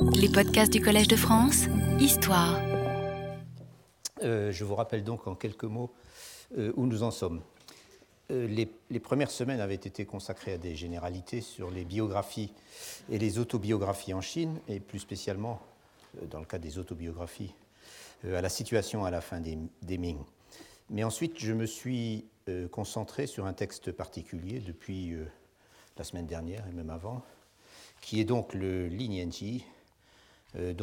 Les podcasts du Collège de France, Histoire. Euh, je vous rappelle donc en quelques mots euh, où nous en sommes. Euh, les, premières semaines avaient été consacrées à des généralités sur les biographies et les autobiographies en Chine, et plus spécialement, dans le cas des autobiographies, à la situation à la fin des, Ming. Mais ensuite, je me suis concentré sur un texte particulier depuis la semaine dernière et même avant, qui est donc le Li Nianqi, euh,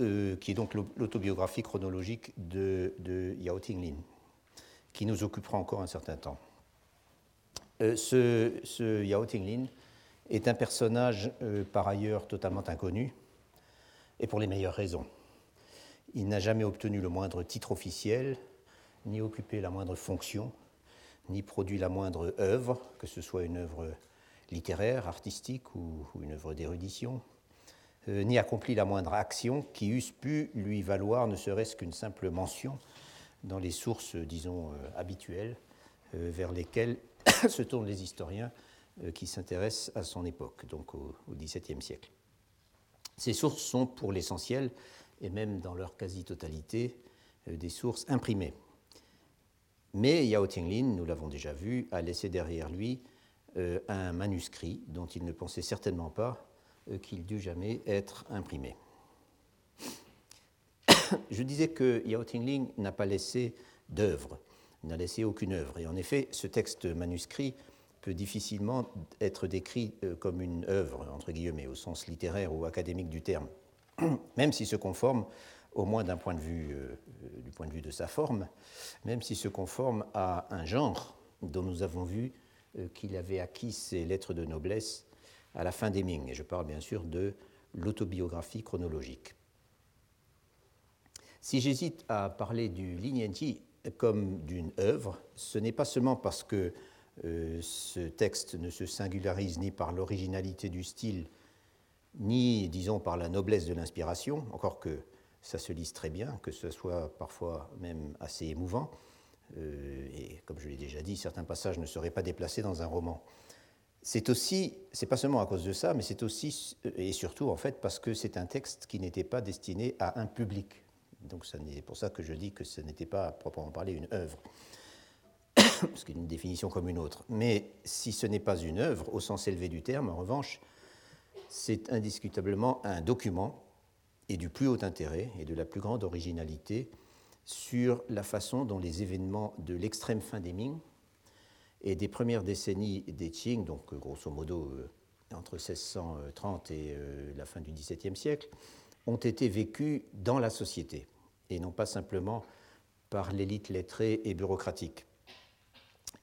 euh, qui est donc l'autobiographie chronologique de, Yao Tinglin, qui nous occupera encore un certain temps. Euh, ce, ce, Yao Tinglin est un personnage par ailleurs totalement inconnu, et pour les meilleures raisons. Il n'a jamais obtenu le moindre titre officiel, ni occupé la moindre fonction, ni produit la moindre œuvre, que ce soit une œuvre littéraire, artistique ou, une œuvre d'érudition, euh, ni accompli la moindre action qui eusse pu lui valoir ne serait-ce qu'une simple mention dans les sources, disons, euh, habituelles euh, vers lesquelles se tournent les historiens qui s'intéressent à son époque, donc au XVIIe siècle. Ces sources sont pour l'essentiel, et même dans leur quasi-totalité, des sources imprimées. Mais Yao Tinglin, nous l'avons déjà vu, a laissé derrière lui un manuscrit dont il ne pensait certainement pas qu'il dût jamais être imprimé. Je disais que Yao Tingling n'a pas laissé d'œuvre, n'a laissé aucune œuvre. Et en effet, ce texte manuscrit peut difficilement être décrit euh, comme une œuvre, entre guillemets, au sens littéraire ou académique du terme, même s'il se conforme, au moins d'un point de vue, du point de vue de sa forme, même s'il se conforme à un genre dont nous avons vu euh, qu'il avait acquis ses lettres de noblesse à la fin des Ming. Et je parle bien sûr de l'autobiographie chronologique. Si j'hésite à parler du Lignanti comme d'une œuvre, ce n'est pas seulement parce que euh, ce texte ne se singularise ni par l'originalité du style, ni, disons, par la noblesse de l'inspiration, encore que ça se lise très bien, que ce soit parfois même assez émouvant, euh, et comme je l'ai déjà dit, certains passages ne seraient pas déplacés dans un roman. C'est aussi, c'est pas seulement à cause de ça, mais c'est aussi et surtout en fait parce que c'est un texte qui n'était pas destiné à un public. Donc c'est pour ça que je dis que ce n'était pas à proprement parler une œuvre, y a une définition comme une autre. Mais si ce n'est pas une œuvre au sens élevé du terme, en revanche, c'est indiscutablement un document et du plus haut intérêt et de la plus grande originalité sur la façon dont les événements de l'extrême fin des Ming et des premières décennies des Qing, donc euh, grosso modo euh, entre 1630 et euh, la fin du XVIIe siècle, ont été vécus dans la société et non pas simplement par l'élite lettrée et bureaucratique,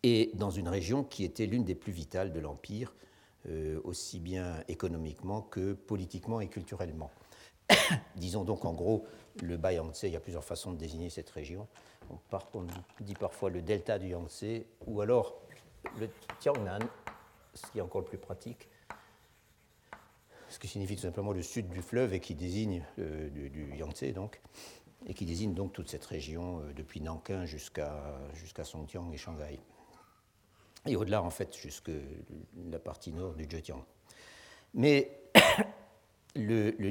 et dans une région qui était l'une des plus vitales de l'Empire, aussi bien économiquement que politiquement et culturellement. Disons donc en gros le bas Yangtze, il y a plusieurs façons de désigner cette région. On, dit parfois le delta du Yangtze ou alors le Tiangnan, ce qui est encore le plus pratique, ce qui signifie tout simplement le sud du fleuve et qui désigne euh, du, Yangtze donc, et qui désigne donc toute cette région euh, depuis Nankin jusqu'à jusqu'à Songjiang et Shanghai. Et au-delà en fait jusque la partie nord du Zhejiang. Mais le, le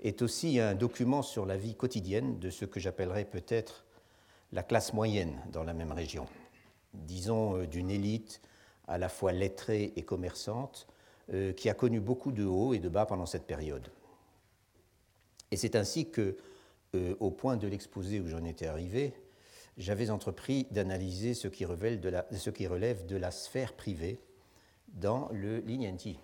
est aussi un document sur la vie quotidienne de ce que j'appellerais peut-être la classe moyenne dans la même région, disons euh, d'une élite à la fois lettrée et commerçante, euh, qui a connu beaucoup de hauts et de bas pendant cette période. Et c'est ainsi que, euh, au point de l'exposé où j'en étais arrivé, j'avais entrepris d'analyser ce, qui relève de la sphère privée dans le Lignanti,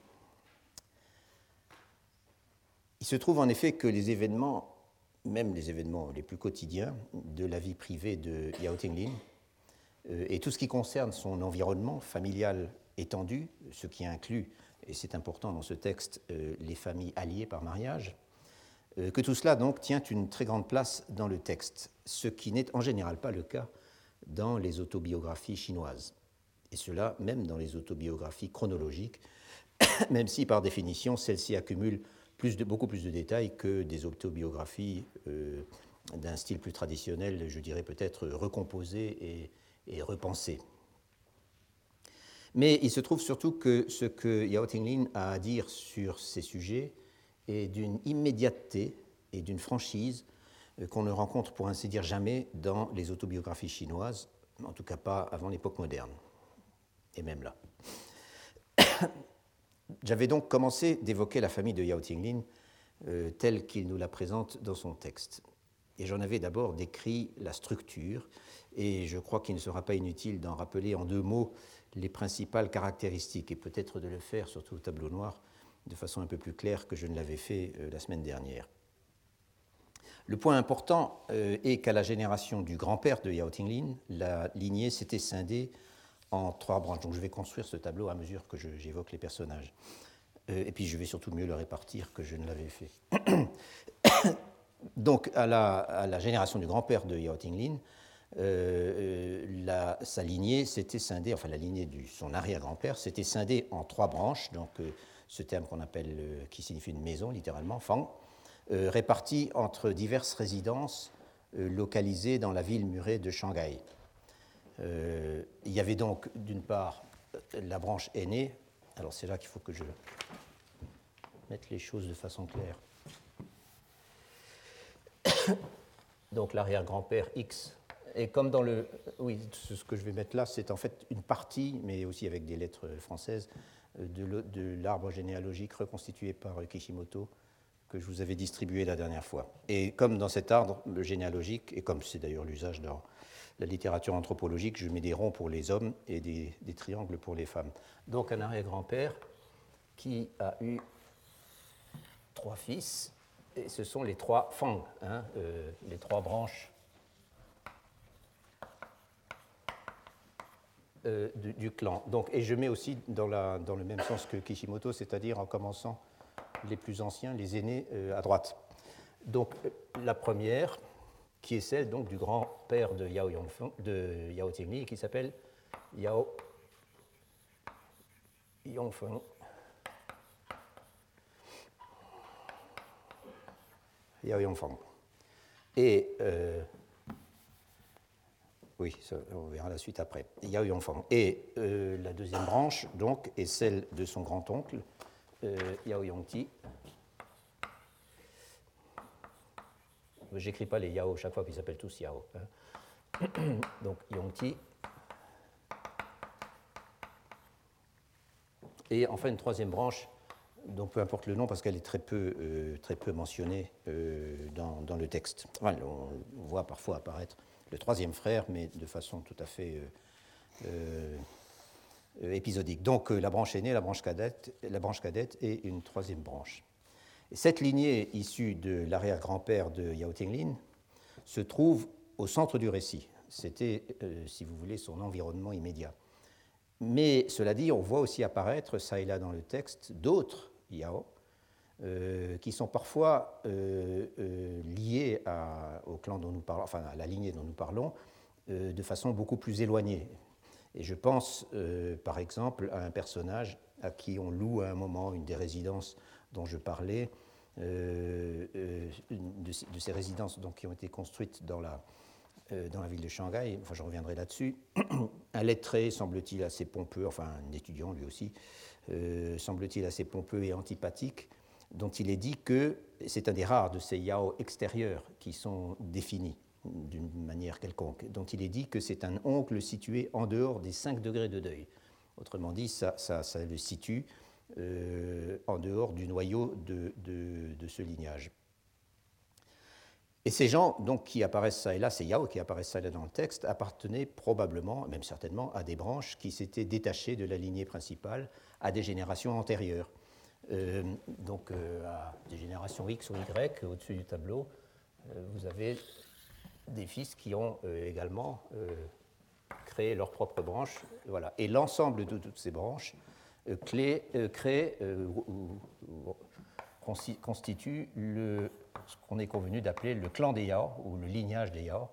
il se trouve en effet que les événements, même les événements les plus quotidiens de la vie privée de Yao Tinglin, et tout ce qui concerne son environnement familial étendu, ce qui inclut, et c'est important dans ce texte, euh, les familles alliées par mariage, euh, que tout cela donc tient une très grande place dans le texte, ce qui n'est en général pas le cas dans les autobiographies chinoises, et cela même dans les autobiographies chronologiques, même si par définition celles-ci accumulent beaucoup plus de détails que des autobiographies euh, d'un style plus traditionnel, je dirais peut-être recomposé et, et, repensé. Mais il se trouve surtout que ce que Yao Tinglin a à dire sur ces sujets et d'une immédiateté et d'une franchise qu'on ne rencontre pour ainsi dire jamais dans les autobiographies chinoises, en tout cas pas avant l'époque moderne, et même là. J'avais donc commencé d'évoquer la famille de Yao Tinglin euh, telle qu'il nous la présente dans son texte. Et j'en avais d'abord décrit la structure, et je crois qu'il ne sera pas inutile d'en rappeler en deux mots les principales caractéristiques, et peut-être de le faire, surtout au tableau noir, de façon un peu plus claire que je ne l'avais fait euh, la semaine dernière. Le point important euh, est qu'à la génération du grand-père de Yao Tinglin, la lignée s'était scindée en trois branches. Donc je vais construire ce tableau à mesure que j'évoque les personnages. Euh, et puis je vais surtout mieux le répartir que je ne l'avais fait. Donc à la, génération du grand-père de Yao Tinglin, euh, euh, sa lignée s'était scindée, enfin la lignée de son arrière-grand-père s'était scindée en trois branches, donc ce terme qu'on appelle, qui signifie une maison littéralement, fang, réparties entre diverses résidences localisées dans la ville murée de Shanghai. Euh, il y avait donc d'une part la branche aînée, alors c'est là qu'il faut que je mette les choses de façon claire. donc l'arrière-grand-père X, et comme dans le... Oui, ce que je vais mettre là, c'est en fait une partie, mais aussi avec des lettres françaises, de l'arbre généalogique reconstitué par Kishimoto que je vous avais distribué la dernière fois. Et comme dans cet arbre généalogique, et comme c'est d'ailleurs l'usage dans la littérature anthropologique, je mets des ronds pour les hommes et des, triangles pour les femmes. Donc un arrière-grand-père qui a eu trois fils, et ce sont les trois fangs, hein, euh, les trois branches euh, du, clan. Donc, et je mets aussi dans, le même sens que Kishimoto, c'est-à-dire en commençant les plus anciens, les aînés, euh, à droite. Donc la première, qui est celle donc, du grand-père de Yao, Yongfeng, de Yao Tingli, qui s'appelle Yao Yongfeng. Yao Yongfeng. Et euh, oui, on verra la suite après. Yao Yongfeng. Et euh, la deuxième branche, donc, est celle de son grand-oncle, euh, Yao Yongti, J'écris pas les Yao chaque fois, qu'ils s'appellent tous Yao. Hein. Donc Yongti. Et enfin une troisième branche, donc peu importe le nom parce qu'elle est très peu, euh, très peu mentionnée euh, dans, le texte. on voit parfois apparaître le troisième frère, mais de façon tout à fait euh, épisodique. Donc la branche aînée, la branche cadette, la branche cadette et une troisième branche cette lignée issue de l'arrière-grand-père de Yao Tinglin se trouve au centre du récit. C'était, euh, si vous voulez, son environnement immédiat. Mais cela dit, on voit aussi apparaître, ça et là dans le texte, d'autres Yao, euh, qui sont parfois euh, liés au clan dont nous parlons, enfin à la lignée dont nous parlons, de façon beaucoup plus éloignée. Et je pense, par exemple, à un personnage à qui on loue à un moment une des résidences dont je parlais, euh, euh, de, ces résidences donc, qui ont été construites euh, dans la ville de Shanghai, enfin je reviendrai là-dessus, un lettré, semble-t-il, assez pompeux, enfin un étudiant lui aussi, semble-t-il assez pompeux et antipathique, dont il est dit que c'est un des rares de ces yao extérieurs qui sont définis d'une manière quelconque, dont il est dit que c'est un oncle situé en dehors des 5 degrés de deuil. Autrement dit, ça, le situe euh, en dehors du noyau de, ce lignage. Et ces gens donc, qui apparaissent ça et là, ces Yao qui apparaissent ça et là dans le texte, appartenaient probablement, même certainement, à des branches qui s'étaient détachées de la lignée principale à des générations antérieures. Euh, donc euh, à des générations X ou Y, au-dessus du tableau, vous avez des fils qui ont également créé leur propre branche. Voilà. Et l'ensemble de toutes ces branches euh, clé, euh, crée, euh, constitue ce qu'on est convenu d'appeler le clan des Yao, ou le lignage des Yao,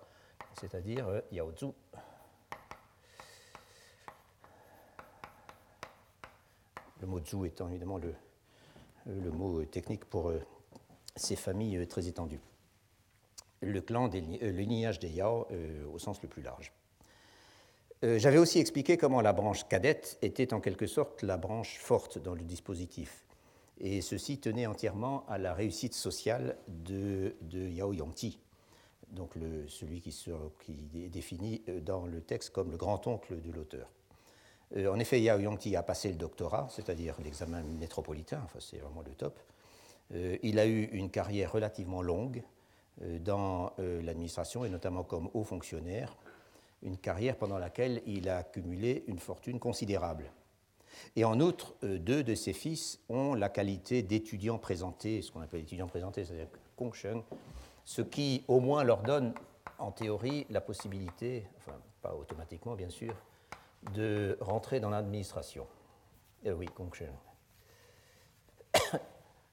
c'est-à-dire Zhu. Le mot Zhu étant évidemment le, le mot technique pour ces familles très étendues. Le clan des, le lignage des Yao au sens le plus large. Euh, j'avais aussi expliqué comment la branche cadette était en quelque sorte la branche forte dans le dispositif. et ceci tenait entièrement à la réussite sociale de, Yao Yongti, donc celui qui, est défini euh, dans le texte comme le grand-oncle de l'auteur. Euh, en effet, Yao Yongti a passé le doctorat, c'est-à-dire l'examen métropolitain, enfin c'est vraiment le top. Euh, il a eu une carrière relativement longue dans l'administration et notamment comme haut fonctionnaire, une carrière pendant laquelle il a accumulé une fortune considérable. Et en outre, deux de ses fils ont la qualité d'étudiants présentés, ce qu'on appelle étudiants présentés, c'est-à-dire Kongsheng, ce qui au moins leur donne en théorie la possibilité, enfin pas automatiquement bien sûr, de rentrer dans l'administration. Eh oui,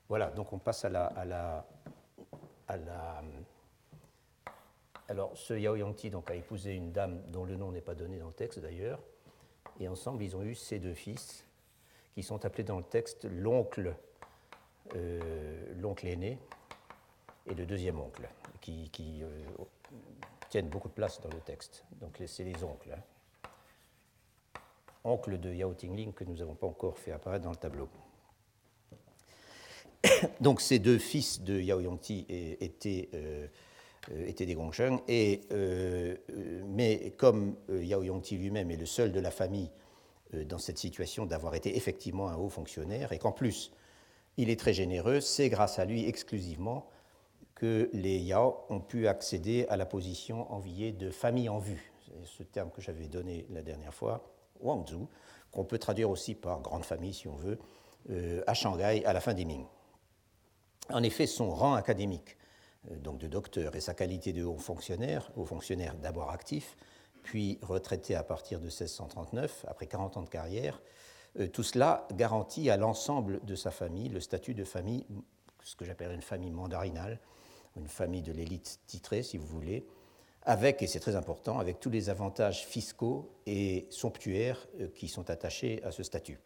voilà, donc on passe à la, à la, à la alors, ce Yao Yangti donc, a épousé une dame dont le nom n'est pas donné dans le texte d'ailleurs, et ensemble ils ont eu ces deux fils, qui sont appelés dans le texte l'oncle, euh, l'oncle aîné, et le deuxième oncle, qui, euh, tiennent beaucoup de place dans le texte. Donc c'est les oncles. Hein. Oncle de Yao Tingling que nous n'avons pas encore fait apparaître dans le tableau. Donc ces deux fils de Yao Yongti étaient, euh, euh, étaient des Gongsheng, et, mais comme Yao Yongti lui-même est le seul de la famille dans cette situation d'avoir été effectivement un haut fonctionnaire, et qu'en plus il est très généreux, c'est grâce à lui exclusivement que les Yao ont pu accéder à la position enviée de famille en vue. Ce terme que j'avais donné la dernière fois, Qu'on peut traduire aussi par grande famille si on veut, euh, à Shanghai à la fin des Ming. En effet, son rang académique, euh, donc de docteur, et sa qualité de haut fonctionnaire, haut fonctionnaire d'abord actif, puis retraité à partir de 1639, après 40 ans de carrière, euh, tout cela garantit à l'ensemble de sa famille le statut de famille, ce que j'appelle une famille mandarinale, une famille de l'élite titrée, si vous voulez, avec, et c'est très important, avec tous les avantages fiscaux et somptuaires euh, qui sont attachés à ce statut.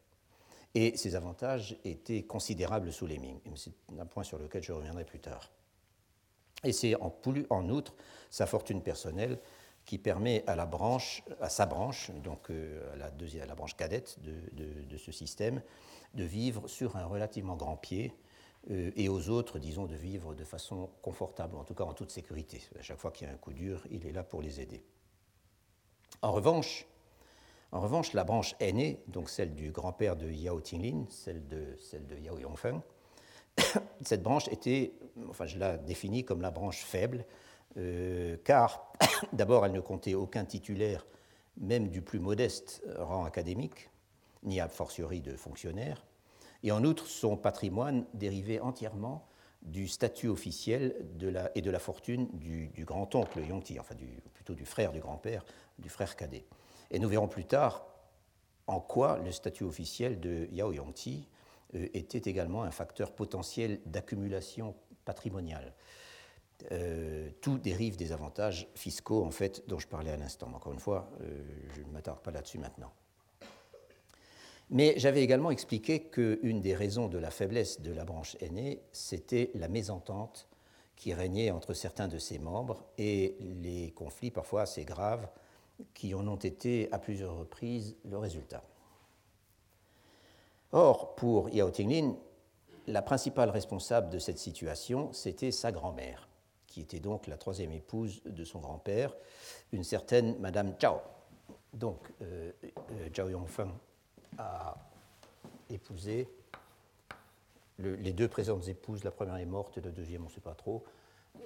Et ces avantages étaient considérables sous les Ming. C'est un point sur lequel je reviendrai plus tard. Et c'est en, outre sa fortune personnelle qui permet à sa branche, donc euh, à la, branche cadette de, ce système, de vivre sur un relativement grand pied, et aux autres, disons, de vivre de façon confortable, en tout cas en toute sécurité. À chaque fois qu'il y a un coup dur, il est là pour les aider. En revanche, en revanche la branche aînée, donc celle du grand-père de Yao Tinglin, celle de, celle de Yao Yongfeng, cette branche était, enfin je la définis comme la branche faible, euh, car d'abord elle ne comptait aucun titulaire, même du plus modeste rang académique, ni a fortiori de fonctionnaire, et en outre, son patrimoine dérivait entièrement du statut officiel et de la fortune du, grand-oncle Yongti, enfin plutôt du frère du grand-père, du frère cadet. Et nous verrons plus tard en quoi le statut officiel de Yao Yongti euh, était également un facteur potentiel d'accumulation patrimoniale. Euh, tout dérive des avantages fiscaux, en fait, dont je parlais à l'instant. Encore une fois, euh, je ne m'attarde pas là-dessus maintenant. Mais j'avais également expliqué qu'une des raisons de la faiblesse de la branche aînée, c'était la mésentente qui régnait entre certains de ses membres et les conflits parfois assez graves qui en ont été à plusieurs reprises le résultat. Or, pour Yao Tinglin, la principale responsable de cette situation, c'était sa grand-mère, qui était donc la troisième épouse de son grand-père, une certaine Madame Zhao. Donc, euh, euh, Zhao Yongfeng a épousé les deux présentes épouses. La première est morte et la deuxième, on ne sait pas trop.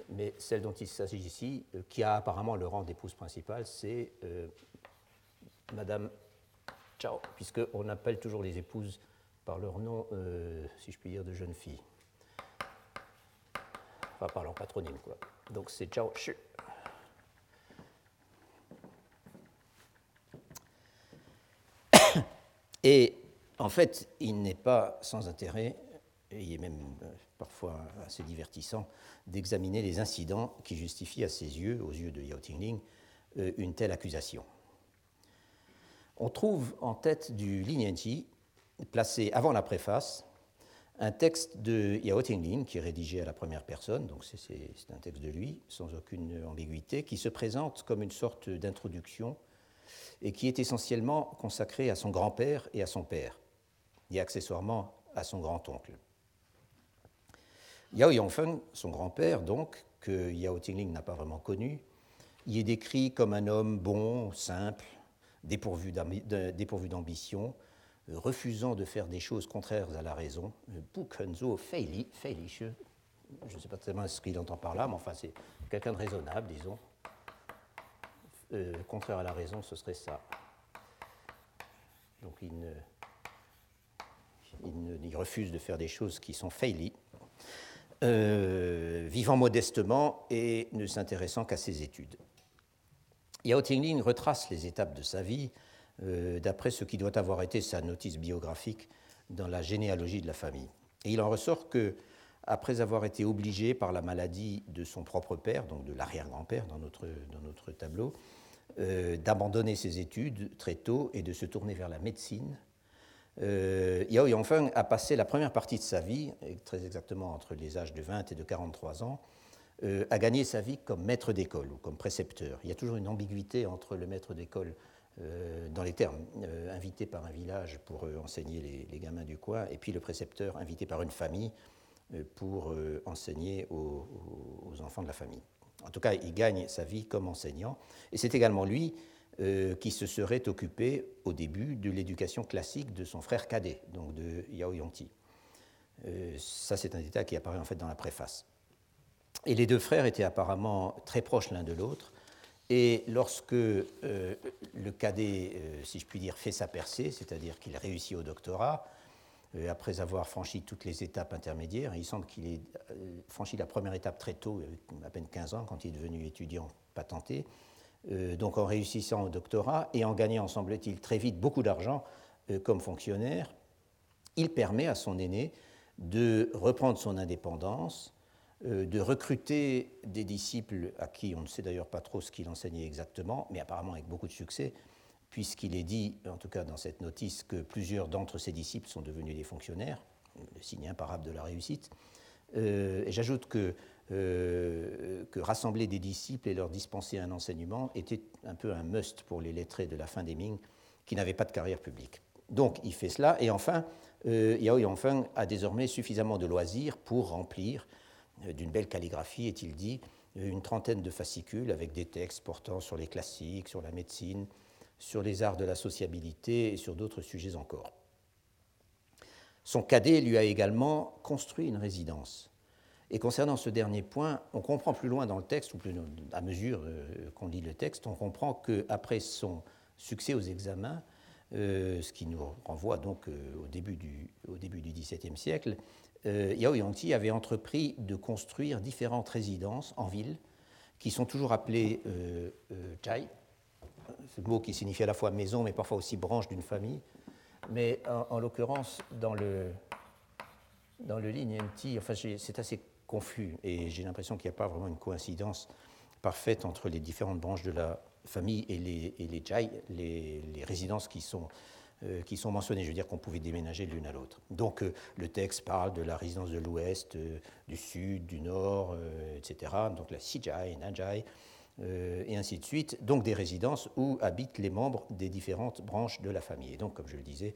Mais celle dont il s'agit ici, euh, qui a apparemment le rang d'épouse principale, c'est euh, Madame Chao, puisqu'on appelle toujours les épouses par leur nom, euh, si je puis dire, de jeune fille. Enfin, par leur patronyme, quoi. Donc c'est Chao Shi. Et en fait, il n'est pas sans intérêt, et il est même euh, parfois assez divertissant, d'examiner les incidents qui justifient à ses yeux, aux yeux de Yao Tingling, euh, une telle accusation. On trouve en tête du Linianji, placé avant la préface, un texte de Yao Tingling qui est rédigé à la première personne, donc c'est un texte de lui, sans aucune ambiguïté, qui se présente comme une sorte d'introduction et qui est essentiellement consacré à son grand-père et à son père, et accessoirement à son grand-oncle. Yao Yongfeng, son grand-père, donc, que Yao Tingling n'a pas vraiment connu, y est décrit comme un homme bon, simple, dépourvu d'ambition, refusant de faire des choses contraires à la raison. Bukenzo Feili, je ne sais pas tellement ce qu'il entend par là, mais enfin c'est quelqu'un de raisonnable, disons. Euh, contraire à la raison, ce serait ça. Donc il, refuse de faire des choses qui sont failli, euh, vivant modestement et ne s'intéressant qu'à ses études. Yao Tingling retrace les étapes de sa vie euh, d'après ce qui doit avoir été sa notice biographique dans la généalogie de la famille. Et il en ressort que, après avoir été obligé par la maladie de son propre père, donc de l'arrière-grand-père dans notre, dans notre tableau, euh, d'abandonner ses études très tôt et de se tourner vers la médecine, euh, Yao Yongfeng a passé la première partie de sa vie, très exactement entre les âges de 20 et de 43 ans, euh, à gagner sa vie comme maître d'école ou comme précepteur. Il y a toujours une ambiguïté entre le maître d'école euh, dans les termes, invité par un village pour enseigner les, gamins du coin, et puis le précepteur invité par une famille pour enseigner aux, enfants de la famille. En tout cas, il gagne sa vie comme enseignant, et c'est également lui qui se serait occupé au début de l'éducation classique de son frère cadet, donc de Yao Yongti. ça, c'est un détail qui apparaît en fait dans la préface. Et les deux frères étaient apparemment très proches l'un de l'autre. Et lorsque euh, le cadet, euh, si je puis dire, fait sa percée, c'est-à-dire qu'il réussit au doctorat, euh, après avoir franchi toutes les étapes intermédiaires, il semble qu'il ait franchi la première étape très tôt, à peine 15 ans, quand il est devenu étudiant patenté, donc en réussissant au doctorat et en gagnant, semble-t-il, très vite beaucoup d'argent comme fonctionnaire, il permet à son aîné de reprendre son indépendance euh, de recruter des disciples à qui on ne sait d'ailleurs pas trop ce qu'il enseignait exactement, mais apparemment avec beaucoup de succès, puisqu'il est dit, en tout cas dans cette notice, que plusieurs d'entre ses disciples sont devenus des fonctionnaires, le signe imparable de la réussite. Euh, j'ajoute que, euh, que, rassembler des disciples et leur dispenser un enseignement était un peu un must pour les lettrés de la fin des Ming qui n'avaient pas de carrière publique. Donc il fait cela, et enfin, Yao Yongfeng a désormais suffisamment de loisirs pour remplir euh, d'une belle calligraphie, est-il dit, une trentaine de fascicules avec des textes portant sur les classiques, sur la médecine, sur les arts de la sociabilité et sur d'autres sujets encore. Son cadet lui a également construit une résidence. Et concernant ce dernier point, on comprend plus loin dans le texte, ou à mesure euh, qu'on lit le texte, on comprend qu'après son succès aux examens, euh, ce qui nous renvoie donc au, début du, au début du XVIIe siècle, euh, Yao Yongti avait entrepris de construire différentes résidences en ville qui sont toujours appelées euh, euh, chai, ce mot qui signifie à la fois maison mais parfois aussi branche d'une famille. Mais en, l'occurrence, dans le, dans le enfin, c'est assez confus et j'ai l'impression qu'il n'y a pas vraiment une coïncidence parfaite entre les différentes branches de la famille et les, et les chai, les, résidences qui sont euh, qui sont mentionnés. Je veux dire qu'on pouvait déménager l'une à l'autre. Donc euh, le texte parle de la résidence de l'ouest, euh, du sud, du nord, etc. Donc la Sijai, Najai, et ainsi de suite. Donc des résidences où habitent les membres des différentes branches de la famille. Et donc, comme je le disais,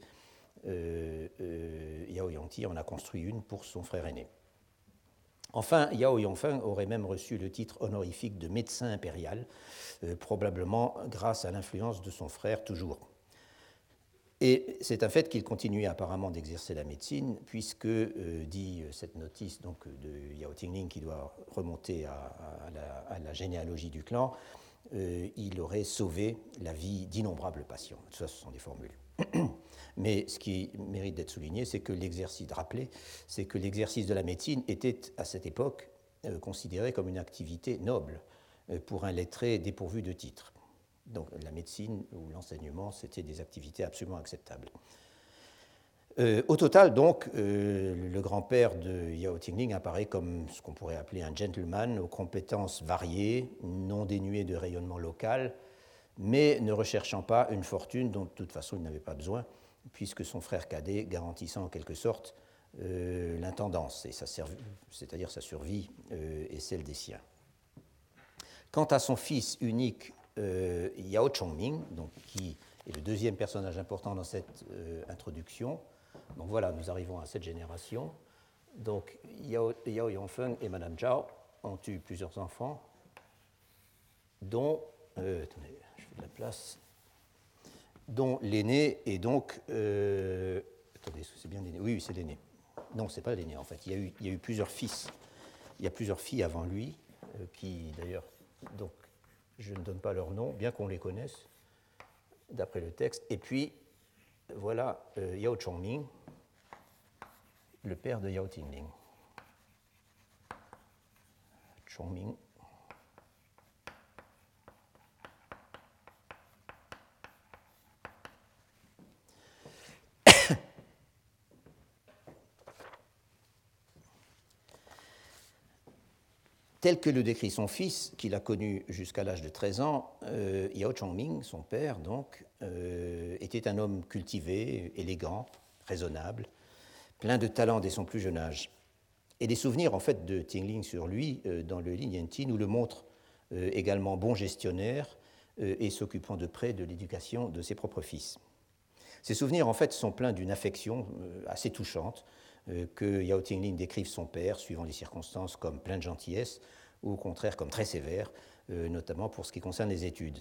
Yao Yongti en a construit une pour son frère aîné. Enfin, Yao Yongfeng aurait même reçu le titre honorifique de médecin impérial, probablement grâce à l'influence de son frère toujours. Et c'est un fait qu'il continuait apparemment d'exercer la médecine, puisque, euh, dit euh, cette notice donc, de Yao Tingling qui doit remonter à, la, généalogie du clan, euh, il aurait sauvé la vie d'innombrables patients. Ça, ce sont des formules. Mais ce qui mérite d'être souligné, c'est que l'exercice, de rappeler, c'est que l'exercice de la médecine était à cette époque considéré comme une activité noble pour un lettré dépourvu de titre. Donc la médecine ou l'enseignement, c'était des activités absolument acceptables. Euh, au total, donc, euh, le grand-père de Yao Tingling apparaît comme ce qu'on pourrait appeler un gentleman aux compétences variées, non dénuées de rayonnement local, mais ne recherchant pas une fortune dont de toute façon il n'avait pas besoin, puisque son frère cadet garantissant en quelque sorte euh, l'intendance, c'est-à-dire sa survie et celle des siens. Quant à son fils unique euh, Yao Chongming, donc, qui est le deuxième personnage important dans cette euh, introduction. Donc voilà, nous arrivons à cette génération. Donc Yao, Yongfeng et Madame Zhao ont eu plusieurs enfants, dont, euh, attendez, je fais l'aîné est donc, euh, attendez, c'est bien l'aîné? Oui, c'est l'aîné. Non, c'est pas l'aîné en fait. Il y, a eu, il y, a eu, plusieurs fils. Il y a plusieurs filles avant lui, qui d'ailleurs, donc, je ne donne pas leur nom, bien qu'on les connaisse, d'après le texte. Et puis, voilà euh, Yao Chongming, le père de Yao Tingling. Chongming. Tel que le décrit son fils, qu'il a connu jusqu'à l'âge de 13 ans, euh, Yao Chongming, son père, donc, euh, était un homme cultivé, élégant, raisonnable, plein de talent dès son plus jeune âge. Et des souvenirs, en fait, de Tingling sur lui, euh, dans le Ti, nous le montrent également bon gestionnaire et s'occupant de près de l'éducation de ses propres fils. Ces souvenirs, en fait, sont pleins d'une affection assez touchante, que Yao Tingling décrive son père, suivant les circonstances, comme plein de gentillesse, ou au contraire comme très sévère, euh, notamment pour ce qui concerne les études.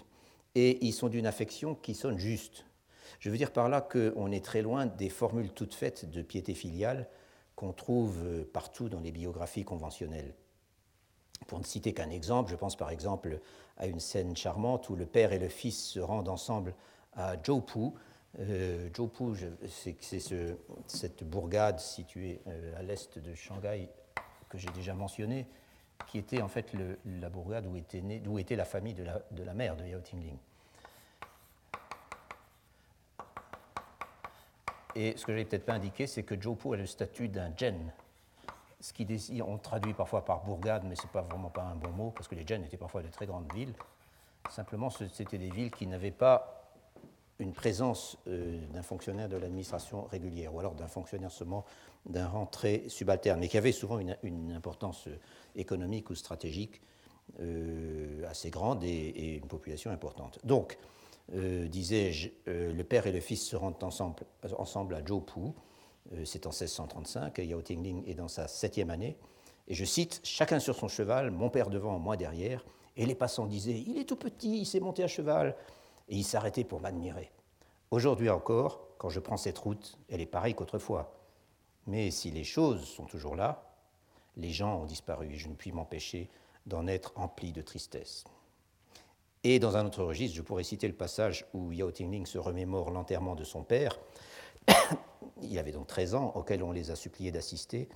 Et ils sont d'une affection qui sonne juste. Je veux dire par là qu'on est très loin des formules toutes faites de piété filiale qu'on trouve euh, partout dans les biographies conventionnelles. Pour ne citer qu'un exemple, je pense par exemple à une scène charmante où le père et le fils se rendent ensemble à Zhoupu, euh, Zhoupu, c'est cette bourgade située euh, à l'est de Shanghai que j'ai déjà mentionnée, qui était en fait la bourgade d'où était la famille de la, mère de Yao Tingling. Et ce que je n'ai peut-être pas indiqué, c'est que Zhoupu a le statut d'un gen. Ce qui on traduit parfois par bourgade, mais ce n'est pas vraiment pas un bon mot, parce que les gens étaient parfois de très grandes villes. Simplement, c'était des villes qui n'avaient pas une présence euh, d'un fonctionnaire de l'administration régulière, ou alors d'un fonctionnaire seulement d'un rang très subalterne, mais qui avait souvent une, importance euh, économique ou stratégique euh, assez grande et, une population importante. Donc, disais-je, le père et le fils se rendent ensemble, ensemble à Zhoupu, c'est en 1635, Yao Tingling est dans sa septième année, et je cite, Chacun sur son cheval, mon père devant, moi derrière, et les passants disaient, Il est tout petit, il s'est monté à cheval, et il s'arrêtait pour m'admirer. Aujourd'hui encore, quand je prends cette route, elle est pareille qu'autrefois. Mais si les choses sont toujours là, les gens ont disparu et je ne puis m'empêcher d'en être empli de tristesse. Et dans un autre registre, je pourrais citer le passage où Yao Tingling se remémore l'enterrement de son père. Il avait donc 13 ans, auquel on les a suppliés d'assister,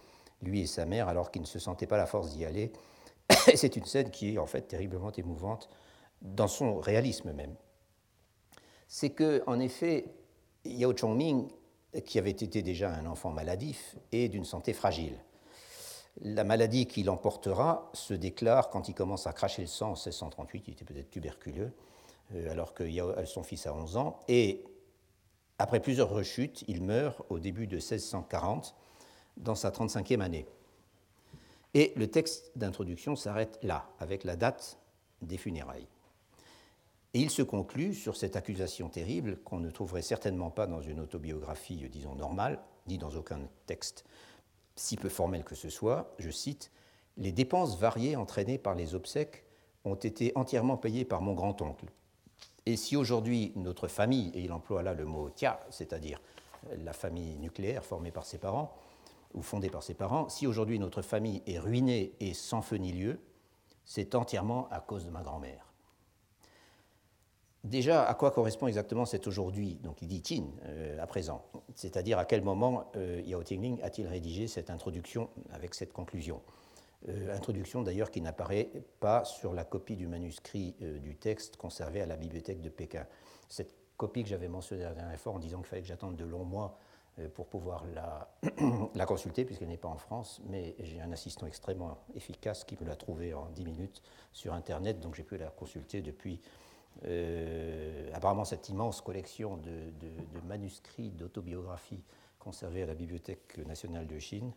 lui et sa mère, alors qu'ils ne se sentaient pas la force d'y aller. C'est une scène qui est en fait terriblement émouvante dans son réalisme même c'est que, en effet, Yao Chongming, qui avait été déjà un enfant maladif, est d'une santé fragile. La maladie qui l'emportera se déclare quand il commence à cracher le sang en 1638, il était peut-être tuberculeux, euh, alors que son fils a 11 ans, et après plusieurs rechutes, il meurt au début de 1640, dans sa 35e année. Et le texte d'introduction s'arrête là, avec la date des funérailles. Et il se conclut sur cette accusation terrible qu'on ne trouverait certainement pas dans une autobiographie, disons, normale, ni dans aucun texte si peu formel que ce soit. Je cite Les dépenses variées entraînées par les obsèques ont été entièrement payées par mon grand-oncle. Et si aujourd'hui notre famille, et il emploie là le mot tia, c'est-à-dire la famille nucléaire formée par ses parents, ou fondée par ses parents, si aujourd'hui notre famille est ruinée et sans feu ni lieu, c'est entièrement à cause de ma grand-mère. Déjà, à quoi correspond exactement cet aujourd'hui Donc il dit Tin euh, à présent, c'est-à-dire à quel moment euh, Yao Tingling a-t-il rédigé cette introduction avec cette conclusion? Euh, Introduction d'ailleurs qui n'apparaît pas sur la copie du manuscrit du texte conservé à la bibliothèque de Pékin. Cette copie que j'avais mentionnée la dernière fois en disant qu'il fallait que j'attende de longs mois pour pouvoir la, la consulter, puisqu'elle n'est pas en France, mais j'ai un assistant extrêmement efficace qui me l'a trouvée en 10 minutes sur Internet, donc j'ai pu la consulter depuis apparemment, cette immense collection de, manuscrits d'autobiographie conservés à la Bibliothèque nationale de Chine,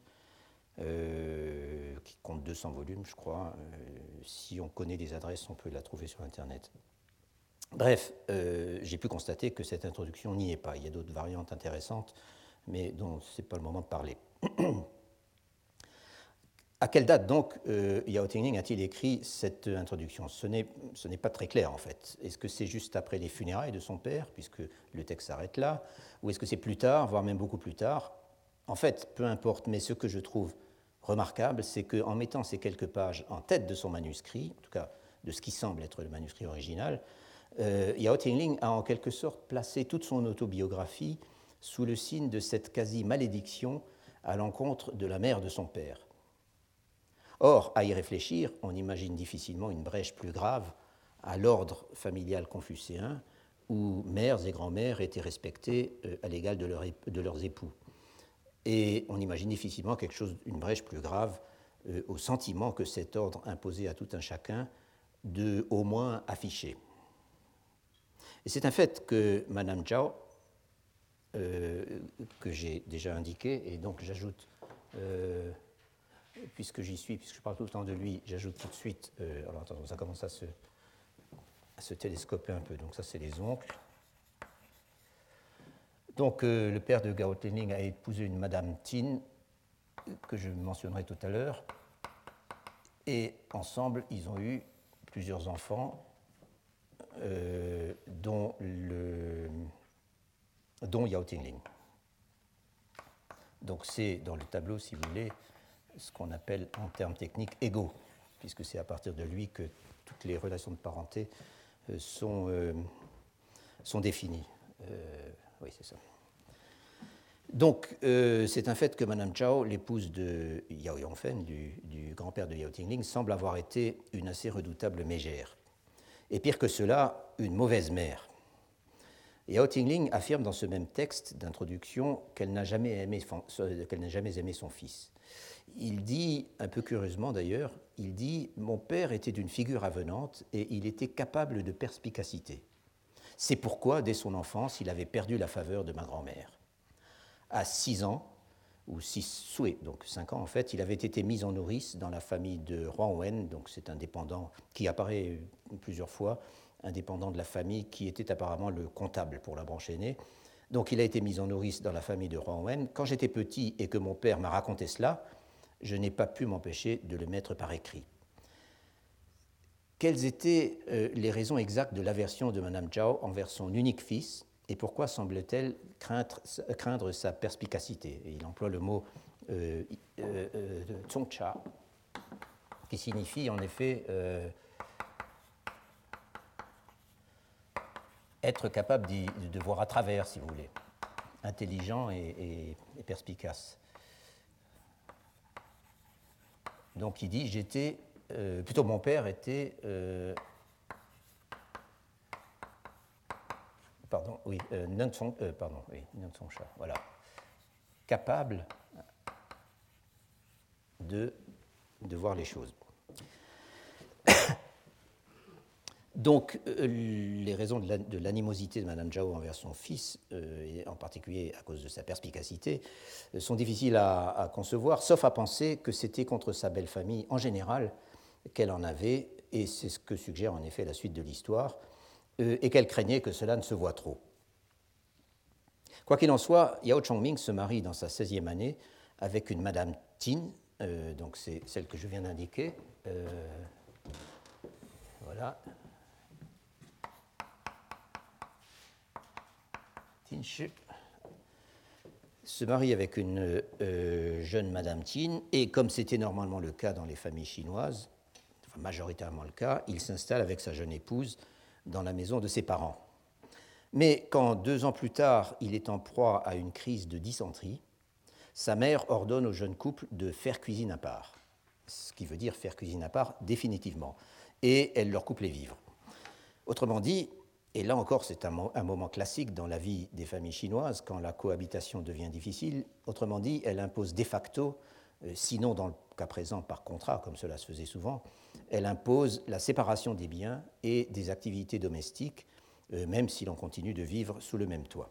euh, qui compte 200 volumes, je crois. Euh, si on connaît les adresses, on peut la trouver sur Internet. Bref, j'ai pu constater que cette introduction n'y est pas. Il y a d'autres variantes intéressantes, mais dont ce n'est pas le moment de parler. À quelle date donc euh, Yao Tingling a-t-il écrit cette introduction? Ce n'est pas très clair en fait. Est-ce que c'est juste après les funérailles de son père, puisque le texte s'arrête là, ou est-ce que c'est plus tard, voire même beaucoup plus tard? En fait, peu importe, mais ce que je trouve remarquable, c'est qu'en mettant ces quelques pages en tête de son manuscrit, en tout cas de ce qui semble être le manuscrit original, euh, Yao Tingling a en quelque sorte placé toute son autobiographie sous le signe de cette quasi-malédiction à l'encontre de la mère de son père. Or, à y réfléchir, on imagine difficilement une brèche plus grave à l'ordre familial confucéen, où mères et grands-mères étaient respectées euh, à l'égal de, leurs époux. Et on imagine difficilement quelque chose, une brèche plus grave euh, au sentiment que cet ordre imposait à tout un chacun de au moins afficher. Et c'est un fait que Madame Zhao, euh, que j'ai déjà indiqué, et donc j'ajoute, puisque j'y suis, puisque je parle tout le temps de lui, j'ajoute tout de suite, euh, alors attends, ça commence à se, télescoper un peu, donc ça c'est les oncles. Donc le père de Gao Tenling a épousé une Madame Tin, que je mentionnerai tout à l'heure, et ensemble ils ont eu plusieurs enfants, euh, dont, le, dont Yao Tingling. Donc c'est dans le tableau, si vous voulez, ce qu'on appelle en termes techniques égaux, puisque c'est à partir de lui que toutes les relations de parenté euh, sont, euh, sont définies. oui, c'est ça. Donc, c'est un fait que Madame Chao, l'épouse de Yao Yongfen, du, grand-père de Yao Tingling, semble avoir été une assez redoutable mégère et pire que cela, une mauvaise mère. Hao Tingling affirme dans ce même texte d'introduction qu'elle n'a jamais aimé son fils. Il dit, un peu curieusement d'ailleurs, il dit Mon père était d'une figure avenante et il était capable de perspicacité. C'est pourquoi, dès son enfance, il avait perdu la faveur de ma grand-mère. À six ans, ou six souhaits, donc cinq ans en fait, il avait été mis en nourrice dans la famille de Huang Wen, donc c'est un dépendant qui apparaît plusieurs fois, indépendant de la famille qui était apparemment le comptable pour la branche aînée. Donc il a été mis en nourrice dans la famille de Wen. Quand j'étais petit et que mon père m'a raconté cela, je n'ai pas pu m'empêcher de le mettre par écrit. Quelles étaient euh, les raisons exactes de l'aversion de Madame Zhao envers son unique fils et pourquoi semble-t-elle craindre, sa perspicacité? Il emploie le mot euh, euh, euh qui signifie en effet être capable de voir à travers, si vous voulez, intelligent et, perspicace. Donc il dit, j'étais, plutôt mon père était pardon, oui, euh, euh, pardon, oui, voilà, capable de, de voir les choses. Donc, euh, les raisons de l'animosité de Madame Zhao envers son fils, et en particulier à cause de sa perspicacité, sont difficiles à, concevoir, sauf à penser que c'était contre sa belle famille en général qu'elle en avait, et c'est ce que suggère en effet la suite de l'histoire. Euh, et qu'elle craignait que cela ne se voie trop. Quoi qu'il en soit, Yao Chongming se marie dans sa 16e année avec une Madame Tin, euh, donc c'est celle que je viens d'indiquer. Euh, voilà. Se marie avec une jeune Madame Tin, et comme c'était normalement le cas dans les familles chinoises, enfin majoritairement le cas, il s'installe avec sa jeune épouse dans la maison de ses parents. Mais quand deux ans plus tard, il est en proie à une crise de dysenterie, sa mère ordonne au jeune couple de faire cuisine à part, ce qui veut dire faire cuisine à part définitivement, et elle leur coupe les vivres. Autrement dit, et là encore c'est un, moment classique dans la vie des familles chinoises quand la cohabitation devient difficile, autrement dit, elle impose de facto, euh, sinon dans le cas présent par contrat, comme cela se faisait souvent, elle impose la séparation des biens et des activités domestiques, euh, même si l'on continue de vivre sous le même toit.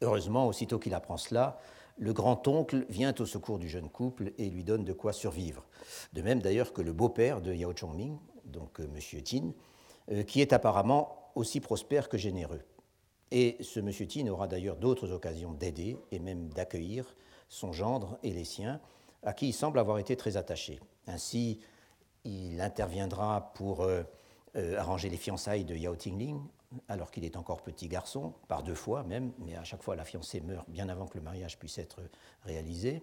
Heureusement, aussitôt qu'il apprend cela, le grand-oncle vient au secours du jeune couple et lui donne de quoi survivre. De même d'ailleurs que le beau-père de Yao Chongming, donc euh, M. Tin, euh, qui est apparemment aussi prospère que généreux. Et ce M. Tin aura d'ailleurs d'autres occasions d'aider et même d'accueillir son gendre et les siens à qui il semble avoir été très attaché. Ainsi, il interviendra pour euh, euh, arranger les fiançailles de Yao Tingling, alors qu'il est encore petit garçon, par deux fois même, mais à chaque fois la fiancée meurt bien avant que le mariage puisse être réalisé.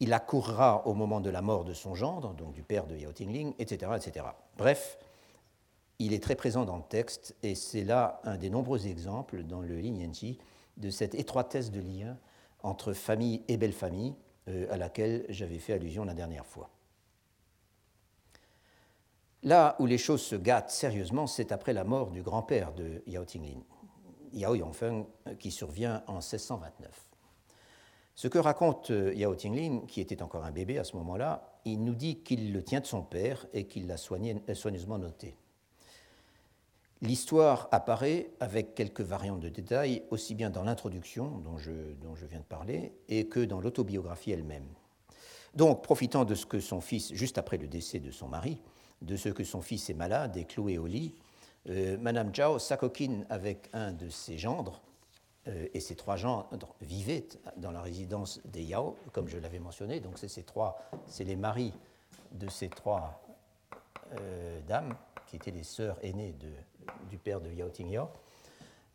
Il accourra au moment de la mort de son gendre, donc du père de Yao Tingling, etc., etc. Bref, il est très présent dans le texte et c'est là un des nombreux exemples dans le Lin de cette étroitesse de lien entre famille et belle famille euh, à laquelle j'avais fait allusion la dernière fois. Là où les choses se gâtent sérieusement, c'est après la mort du grand-père de Yao Tinglin, Yao Yongfeng, qui survient en 1629. Ce que raconte euh, Yao Tinglin, qui était encore un bébé à ce moment-là, il nous dit qu'il le tient de son père et qu'il l'a euh, soigneusement noté. L'histoire apparaît avec quelques variantes de détails, aussi bien dans l'introduction dont je, viens de parler, et que dans l'autobiographie elle-même. Donc, profitant de ce que son fils, juste après le décès de son mari, de ce que son fils est malade et cloué au lit, euh, Madame Zhao s'acoquine avec un de ses gendres, euh, et ces trois gendres vivaient dans la résidence des Yao, comme je l'avais mentionné. Donc c'est ces trois, c'est les maris de ces trois euh, dames qui étaient les sœurs aînées du père de Yao Tingyao.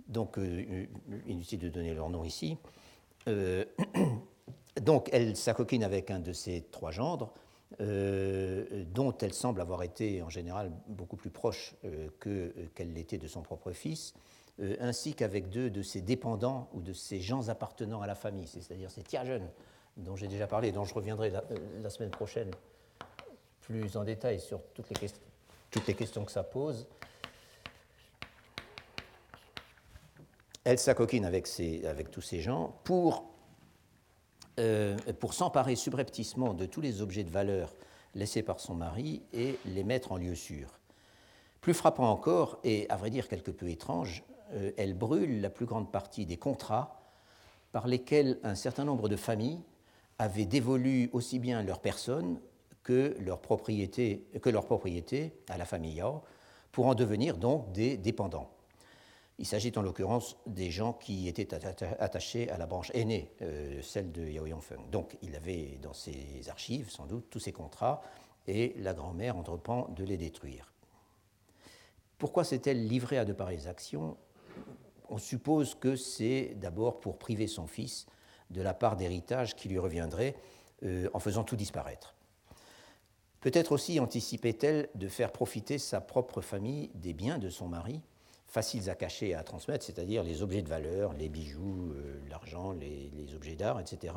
Donc inutile de donner leur nom ici. donc elle s'acoquine avec un de ces trois gendres. Euh, dont elle semble avoir été en général beaucoup plus proche euh, que, qu'elle l'était de son propre fils, euh, ainsi qu'avec deux de ses dépendants ou de ses gens appartenant à la famille, c'est-à-dire ces jeunes dont j'ai déjà parlé, dont je reviendrai la, semaine prochaine plus en détail sur toutes les questions que ça pose. Elle s'acoquine avec, tous ces gens pour euh, pour s'emparer subrepticement de tous les objets de valeur laissés par son mari et les mettre en lieu sûr. Plus frappant encore, et à vrai dire quelque peu étrange, euh, elle brûle la plus grande partie des contrats par lesquels un certain nombre de familles avaient dévolu aussi bien leur personne que leur propriété à la famille Yao, pour en devenir donc des dépendants. Il s'agit en l'occurrence des gens qui étaient attachés à la branche aînée, euh, celle de Yao Yongfeng. Donc il avait dans ses archives sans doute tous ses contrats et la grand-mère entreprend de les détruire. Pourquoi s'est-elle livrée à de pareilles actions? On suppose que c'est d'abord pour priver son fils de la part d'héritage qui lui reviendrait euh, en faisant tout disparaître. Peut-être aussi anticipait-elle de faire profiter sa propre famille des biens de son mari faciles à cacher et à transmettre, c'est-à-dire les objets de valeur, les bijoux, euh, l'argent, les, objets d'art, etc.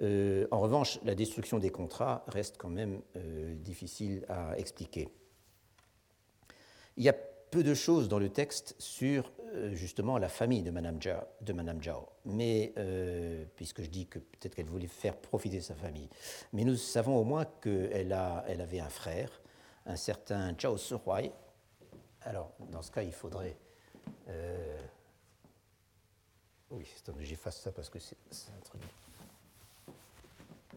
Euh, en revanche, la destruction des contrats reste quand même euh, difficile à expliquer. Il y a peu de choses dans le texte sur justement la famille de Madame Zhao, mais puisque je dis que peut-être qu'elle voulait faire profiter sa famille. Mais nous savons au moins qu'elle elle avait un frère, un certain Zhao Sehuai, alors, dans ce cas, il faudrait. Euh, oui, j'efface ça parce que c'est un truc.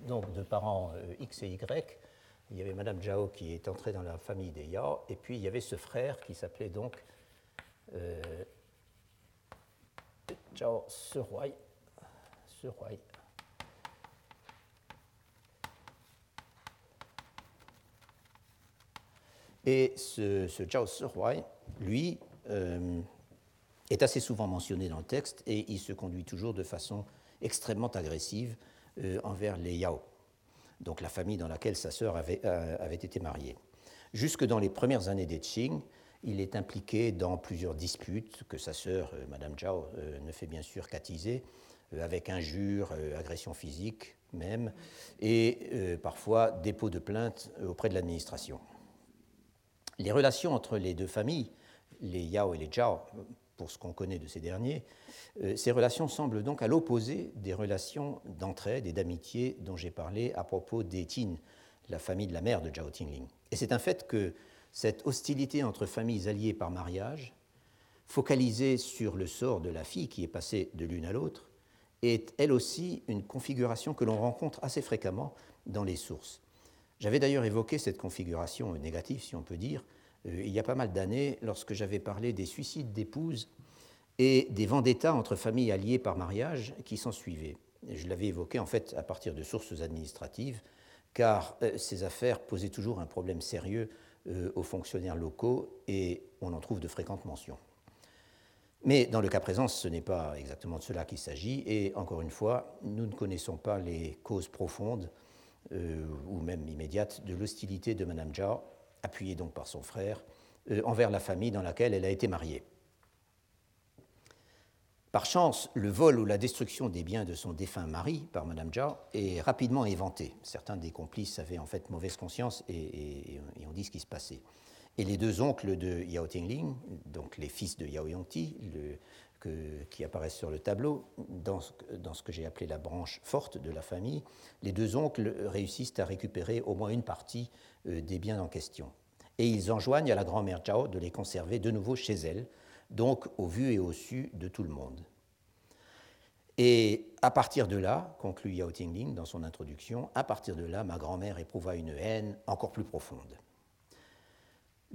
Donc, de parents euh, X et Y, il y avait Madame Zhao qui est entrée dans la famille des Yao, et puis il y avait ce frère qui s'appelait donc euh, Zhao. Et ce, Zhao Sihuai, lui, euh, est assez souvent mentionné dans le texte et il se conduit toujours de façon extrêmement agressive euh, envers les Yao, donc la famille dans laquelle sa sœur avait, euh, été mariée. Jusque dans les premières années des Qing, il est impliqué dans plusieurs disputes que sa sœur, Madame Zhao, ne fait bien sûr qu'attiser, avec injures, agressions physiques même, et parfois dépôt de plainte auprès de l'administration. Les relations entre les deux familles, les Yao et les Zhao, pour ce qu'on connaît de ces derniers, euh, ces relations semblent donc à l'opposé des relations d'entraide et d'amitié dont j'ai parlé à propos des Tin, la famille de la mère de Zhao Tingling. Et c'est un fait que cette hostilité entre familles alliées par mariage, focalisée sur le sort de la fille qui est passée de l'une à l'autre, est elle aussi une configuration que l'on rencontre assez fréquemment dans les sources. J'avais d'ailleurs évoqué cette configuration négative, si on peut dire, euh, il y a pas mal d'années, lorsque j'avais parlé des suicides d'épouses et des vendettas entre familles alliées par mariage qui s'en suivaient. Je l'avais évoqué en fait à partir de sources administratives, car ces affaires posaient toujours un problème sérieux aux fonctionnaires locaux et on en trouve de fréquentes mentions. Mais dans le cas présent, ce n'est pas exactement de cela qu'il s'agit, et encore une fois, nous ne connaissons pas les causes profondes euh, ou même immédiates de l'hostilité de Madame Jia, appuyée donc par son frère, euh, envers la famille dans laquelle elle a été mariée. Par chance, le vol ou la destruction des biens de son défunt mari par Madame Jia est rapidement éventé. Certains des complices avaient en fait mauvaise conscience et, et ont dit ce qui se passait. Et les deux oncles de Yao Tingling, donc les fils de Yao Yongti, qui apparaissent sur le tableau, dans, ce que j'ai appelé la branche forte de la famille, les deux oncles réussissent à récupérer au moins une partie euh, des biens en question. Et ils enjoignent à la grand-mère Zhao de les conserver de nouveau chez elle, donc au vu et au su de tout le monde. Et à partir de là, conclut Yao Tingling dans son introduction, à partir de là, ma grand-mère éprouva une haine encore plus profonde.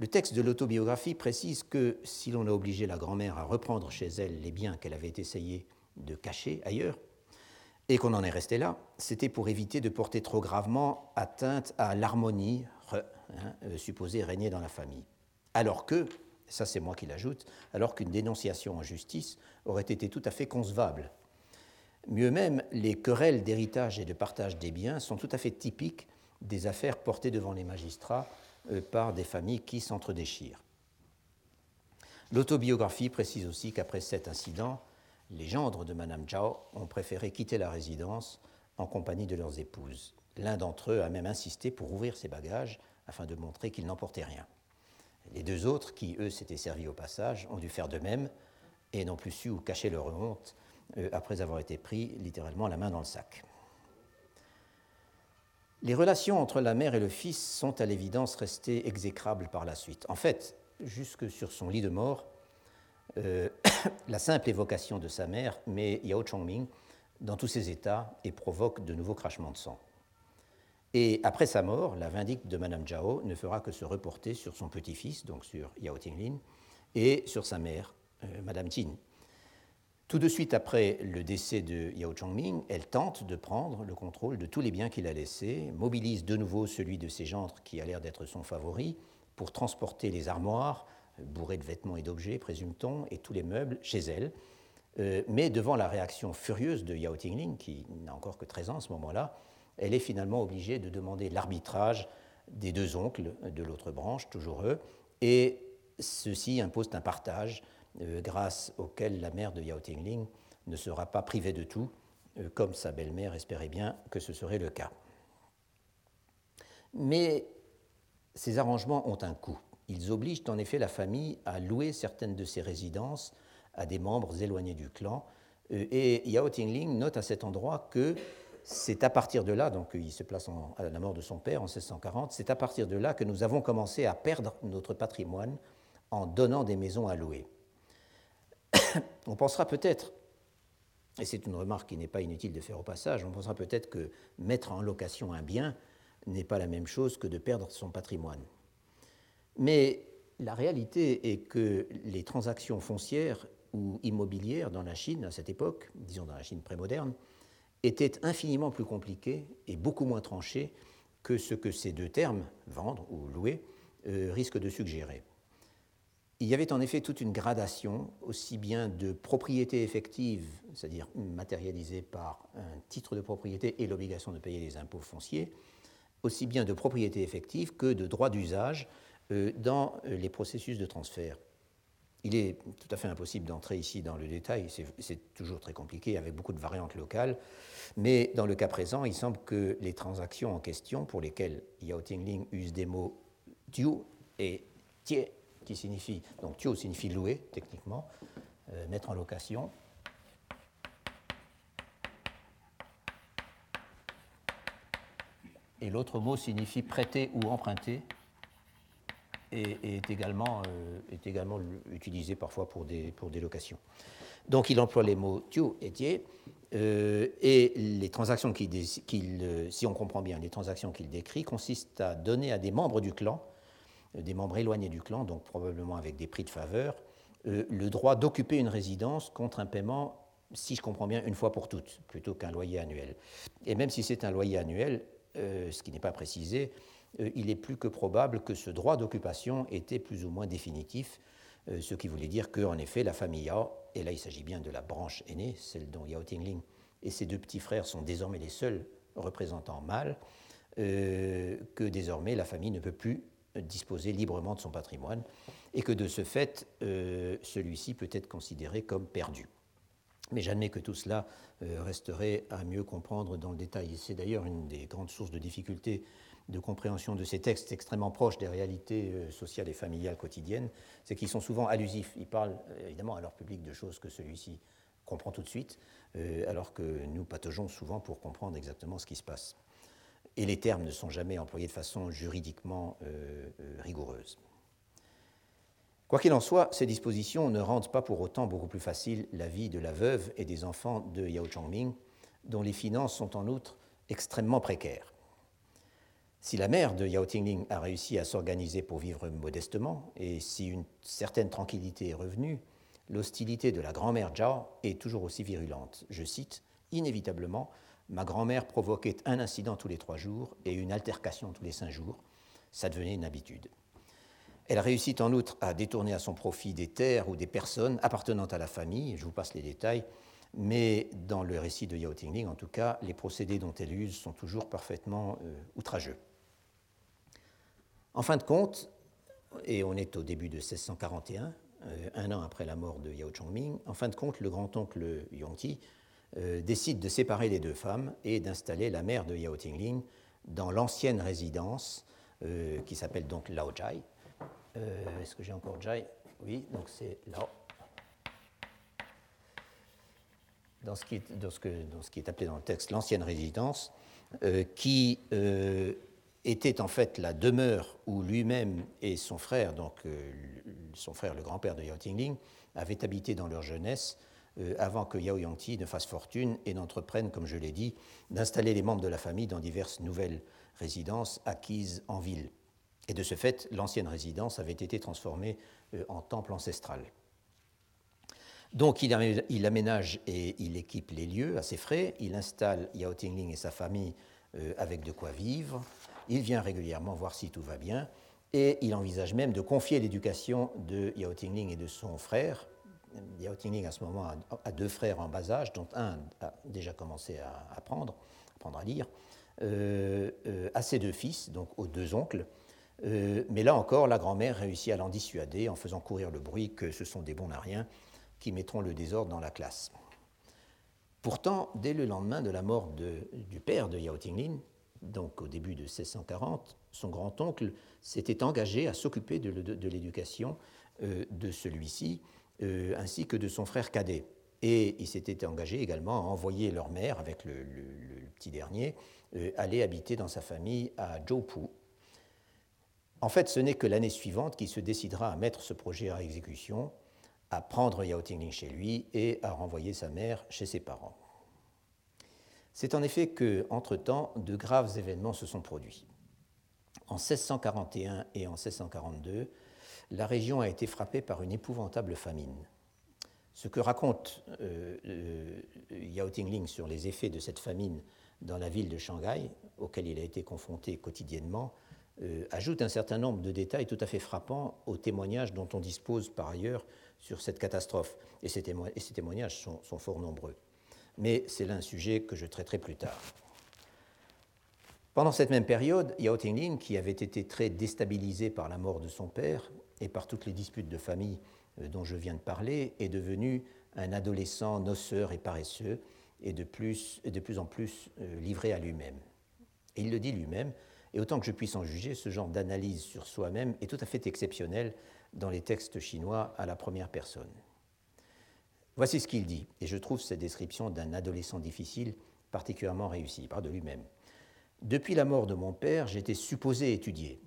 Le texte de l'autobiographie précise que si l'on a obligé la grand-mère à reprendre chez elle les biens qu'elle avait essayé de cacher ailleurs, et qu'on en est resté là, c'était pour éviter de porter trop gravement atteinte à l'harmonie hein, euh, supposée régner dans la famille. Alors que, ça c'est moi qui l'ajoute, alors qu'une dénonciation en justice aurait été tout à fait concevable. Mieux même, les querelles d'héritage et de partage des biens sont tout à fait typiques des affaires portées devant les magistrats par des familles qui s'entredéchirent. L'autobiographie précise aussi qu'après cet incident, les gendres de Madame Zhao ont préféré quitter la résidence en compagnie de leurs épouses. L'un d'entre eux a même insisté pour ouvrir ses bagages afin de montrer qu'il n'emportait rien. Les deux autres, qui eux s'étaient servis au passage, ont dû faire de même et n'ont plus su où cacher leur honte euh, après avoir été pris littéralement la main dans le sac. Les relations entre la mère et le fils sont à l'évidence restées exécrables par la suite. En fait, jusque sur son lit de mort, euh, la simple évocation de sa mère met Yao Chongming dans tous ses états et provoque de nouveaux crachements de sang. Et après sa mort, la vindicte de Madame Zhao ne fera que se reporter sur son petit-fils, donc sur Yao Tinglin, et sur sa mère, euh, Madame tout de suite après le décès de Yao Chongming, elle tente de prendre le contrôle de tous les biens qu'il a laissés, mobilise de nouveau celui de ses gendres qui a l'air d'être son favori pour transporter les armoires bourrées de vêtements et d'objets, présume-t-on, et tous les meubles chez elle. Euh, mais devant la réaction furieuse de Yao Tingling, qui n'a encore que 13 ans à ce moment-là, elle est finalement obligée de demander l'arbitrage des deux oncles de l'autre branche, toujours eux, et ceux-ci imposent un partage euh, grâce auquel la mère de Yao Tingling ne sera pas privée de tout, euh, comme sa belle-mère espérait bien que ce serait le cas. Mais ces arrangements ont un coût. Ils obligent en effet la famille à louer certaines de ses résidences à des membres éloignés du clan. Euh, et Yao Tingling note à cet endroit que c'est à partir de là, donc il se place à la mort de son père en 1640, c'est à partir de là que nous avons commencé à perdre notre patrimoine en donnant des maisons à louer. on pensera peut-être, et c'est une remarque qui n'est pas inutile de faire au passage, on pensera peut-être que mettre en location un bien n'est pas la même chose que de perdre son patrimoine. Mais la réalité est que les transactions foncières ou immobilières dans la Chine à cette époque, disons dans la Chine prémoderne, étaient infiniment plus compliquées et beaucoup moins tranchées que ce que ces deux termes, vendre ou louer, euh, risquent de suggérer. Il y avait en effet toute une gradation, aussi bien de propriété effective, c'est-à-dire matérialisée par un titre de propriété et l'obligation de payer les impôts fonciers, aussi bien de propriété effective que de droit d'usage euh, dans les processus de transfert. Il est tout à fait impossible d'entrer ici dans le détail, c'est toujours très compliqué avec beaucoup de variantes locales, mais dans le cas présent, il semble que les transactions en question, pour lesquelles Yao Tingling use des mots tu et tie, qui signifie, donc tio signifie louer techniquement, euh, mettre en location. Et l'autre mot signifie prêter ou emprunter et, est, également, euh, utilisé parfois pour des, locations. Donc il emploie les mots tio et tie. Euh, et les transactions qu'il, si on comprend bien, les transactions qu'il décrit consistent à donner à des membres du clan des membres éloignés du clan, donc probablement avec des prix de faveur, euh, le droit d'occuper une résidence contre un paiement si je comprends bien, une fois pour toutes, plutôt qu'un loyer annuel. Et même si c'est un loyer annuel, euh, ce qui n'est pas précisé, euh, il est plus que probable que ce droit d'occupation était plus ou moins définitif, euh, ce qui voulait dire qu'en effet, la famille Yao, et là il s'agit bien de la branche aînée, celle dont Yao Tingling et ses deux petits frères sont désormais les seuls représentants mâles, que désormais la famille ne peut plus disposer librement de son patrimoine et que de ce fait, celui-ci peut être considéré comme perdu. Mais j'admets que tout cela euh, resterait à mieux comprendre dans le détail. C'est d'ailleurs une des grandes sources de difficulté de compréhension de ces textes extrêmement proches des réalités euh, sociales et familiales quotidiennes, c'est qu'ils sont souvent allusifs. Ils parlent euh, évidemment à leur public de choses que celui-ci comprend tout de suite, alors que nous pataugeons souvent pour comprendre exactement ce qui se passe. Et les termes ne sont jamais employés de façon juridiquement rigoureuse. Quoi qu'il en soit, ces dispositions ne rendent pas pour autant beaucoup plus facile la vie de la veuve et des enfants de Yao Chongming, dont les finances sont en outre extrêmement précaires. Si la mère de Yao Tingling a réussi à s'organiser pour vivre modestement, et si une certaine tranquillité est revenue, l'hostilité de la grand-mère Zhao est toujours aussi virulente. Je cite Inévitablement, ma grand-mère provoquait un incident tous les trois jours et une altercation tous les cinq jours. Ça devenait une habitude. Elle réussit en outre à détourner à son profit des terres ou des personnes appartenant à la famille, je vous passe les détails, mais dans le récit de Yao Tingling, en tout cas, les procédés dont elle use sont toujours parfaitement euh, outrageux. En fin de compte, et on est au début de 1641, euh, un an après la mort de Yao Chongming, en fin de compte, le grand-oncle Yongti euh, décide de séparer les deux femmes et d'installer la mère de Yao Tingling dans l'ancienne résidence qui s'appelle donc Laojai, euh, est-ce que j'ai encore Jai? Oui, donc c'est là. Dans ce, qui est, dans, ce que, dans ce, qui est, appelé dans le texte l'ancienne résidence, euh, qui euh, était en fait la demeure où lui-même et son frère, donc son frère, le grand-père de Yao Tingling, avaient habité dans leur jeunesse avant que Yao Yangti ne fasse fortune et n'entreprenne, comme je l'ai dit, d'installer les membres de la famille dans diverses nouvelles résidences acquises en ville. Et de ce fait, l'ancienne résidence avait été transformée euh, en temple ancestral. Donc il aménage et il équipe les lieux à ses frais, il installe Yao Tingling et sa famille euh, avec de quoi vivre, il vient régulièrement voir si tout va bien, et il envisage même de confier l'éducation de Yao Tingling et de son frère. Yao Tingling à ce moment a deux frères en bas âge, dont un a déjà commencé à apprendre, apprendre à lire, euh, à ses deux fils, donc aux deux oncles, euh, mais là encore, la grand-mère réussit à l'en dissuader en faisant courir le bruit que ce sont des rien qui mettront le désordre dans la classe. Pourtant, dès le lendemain de la mort du père de Yao Tinglin, donc au début de 1640, son grand-oncle s'était engagé à s'occuper de, l'éducation euh, de celui-ci, euh, ainsi que de son frère cadet. Et il s'était engagé également à envoyer leur mère, avec le, petit dernier, aller habiter dans sa famille à Zhoupu, en fait, ce n'est que l'année suivante qu'il se décidera à mettre ce projet à exécution, à prendre Yao Tingling chez lui et à renvoyer sa mère chez ses parents. C'est en effet que, entre-temps, de graves événements se sont produits. En 1641 et en 1642, la région a été frappée par une épouvantable famine. Ce que raconte euh, euh, Yao Tingling sur les effets de cette famine dans la ville de Shanghai, auquel il a été confronté quotidiennement, euh, ajoute un certain nombre de détails tout à fait frappants aux témoignages dont on dispose par ailleurs sur cette catastrophe. Et ces, témoignages sont, fort nombreux. Mais c'est là un sujet que je traiterai plus tard. Pendant cette même période, Yao Tinglin, qui avait été très déstabilisé par la mort de son père et par toutes les disputes de famille euh, dont je viens de parler, est devenu un adolescent noceur et paresseux et de plus, de plus en plus euh, livré à lui-même. Et il le dit lui-même, et autant que je puisse en juger, ce genre d'analyse sur soi-même est tout à fait exceptionnel dans les textes chinois à la première personne. Voici ce qu'il dit, et je trouve cette description d'un adolescent difficile particulièrement réussie, par de lui-même. Depuis la mort de mon père, j'étais supposé étudier,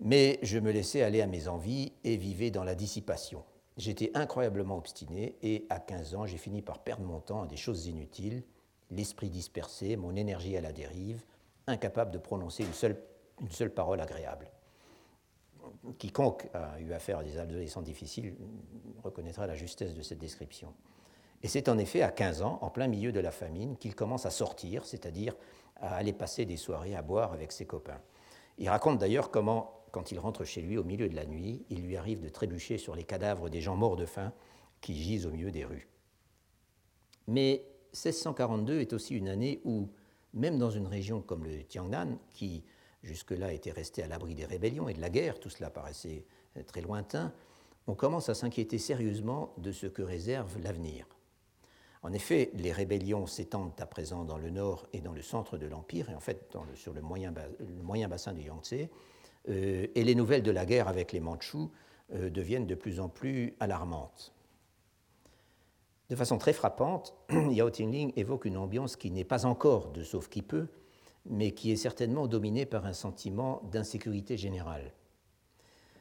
mais je me laissais aller à mes envies et vivais dans la dissipation. J'étais incroyablement obstiné et à 15 ans, j'ai fini par perdre mon temps à des choses inutiles l'esprit dispersé, mon énergie à la dérive, incapable de prononcer une seule, une seule parole agréable. quiconque a eu affaire à des adolescents difficiles reconnaîtra la justesse de cette description. Et c'est en effet à 15 ans, en plein milieu de la famine, qu'il commence à sortir, c'est-à-dire à aller passer des soirées à boire avec ses copains. Il raconte d'ailleurs comment, quand il rentre chez lui au milieu de la nuit, il lui arrive de trébucher sur les cadavres des gens morts de faim qui gisent au milieu des rues. Mais 1642 est aussi une année où, même dans une région comme le Tiangnan, qui jusque-là était restée à l'abri des rébellions et de la guerre, tout cela paraissait très lointain, on commence à s'inquiéter sérieusement de ce que réserve l'avenir. En effet, les rébellions s'étendent à présent dans le nord et dans le centre de l'Empire, et en fait sur le moyen, bassin du Yangtze, euh, et les nouvelles de la guerre avec les Mandchous euh, deviennent de plus en plus alarmantes. De façon très frappante, Yao Tingling évoque une ambiance qui n'est pas encore de sauf qui peut, mais qui est certainement dominée par un sentiment d'insécurité générale.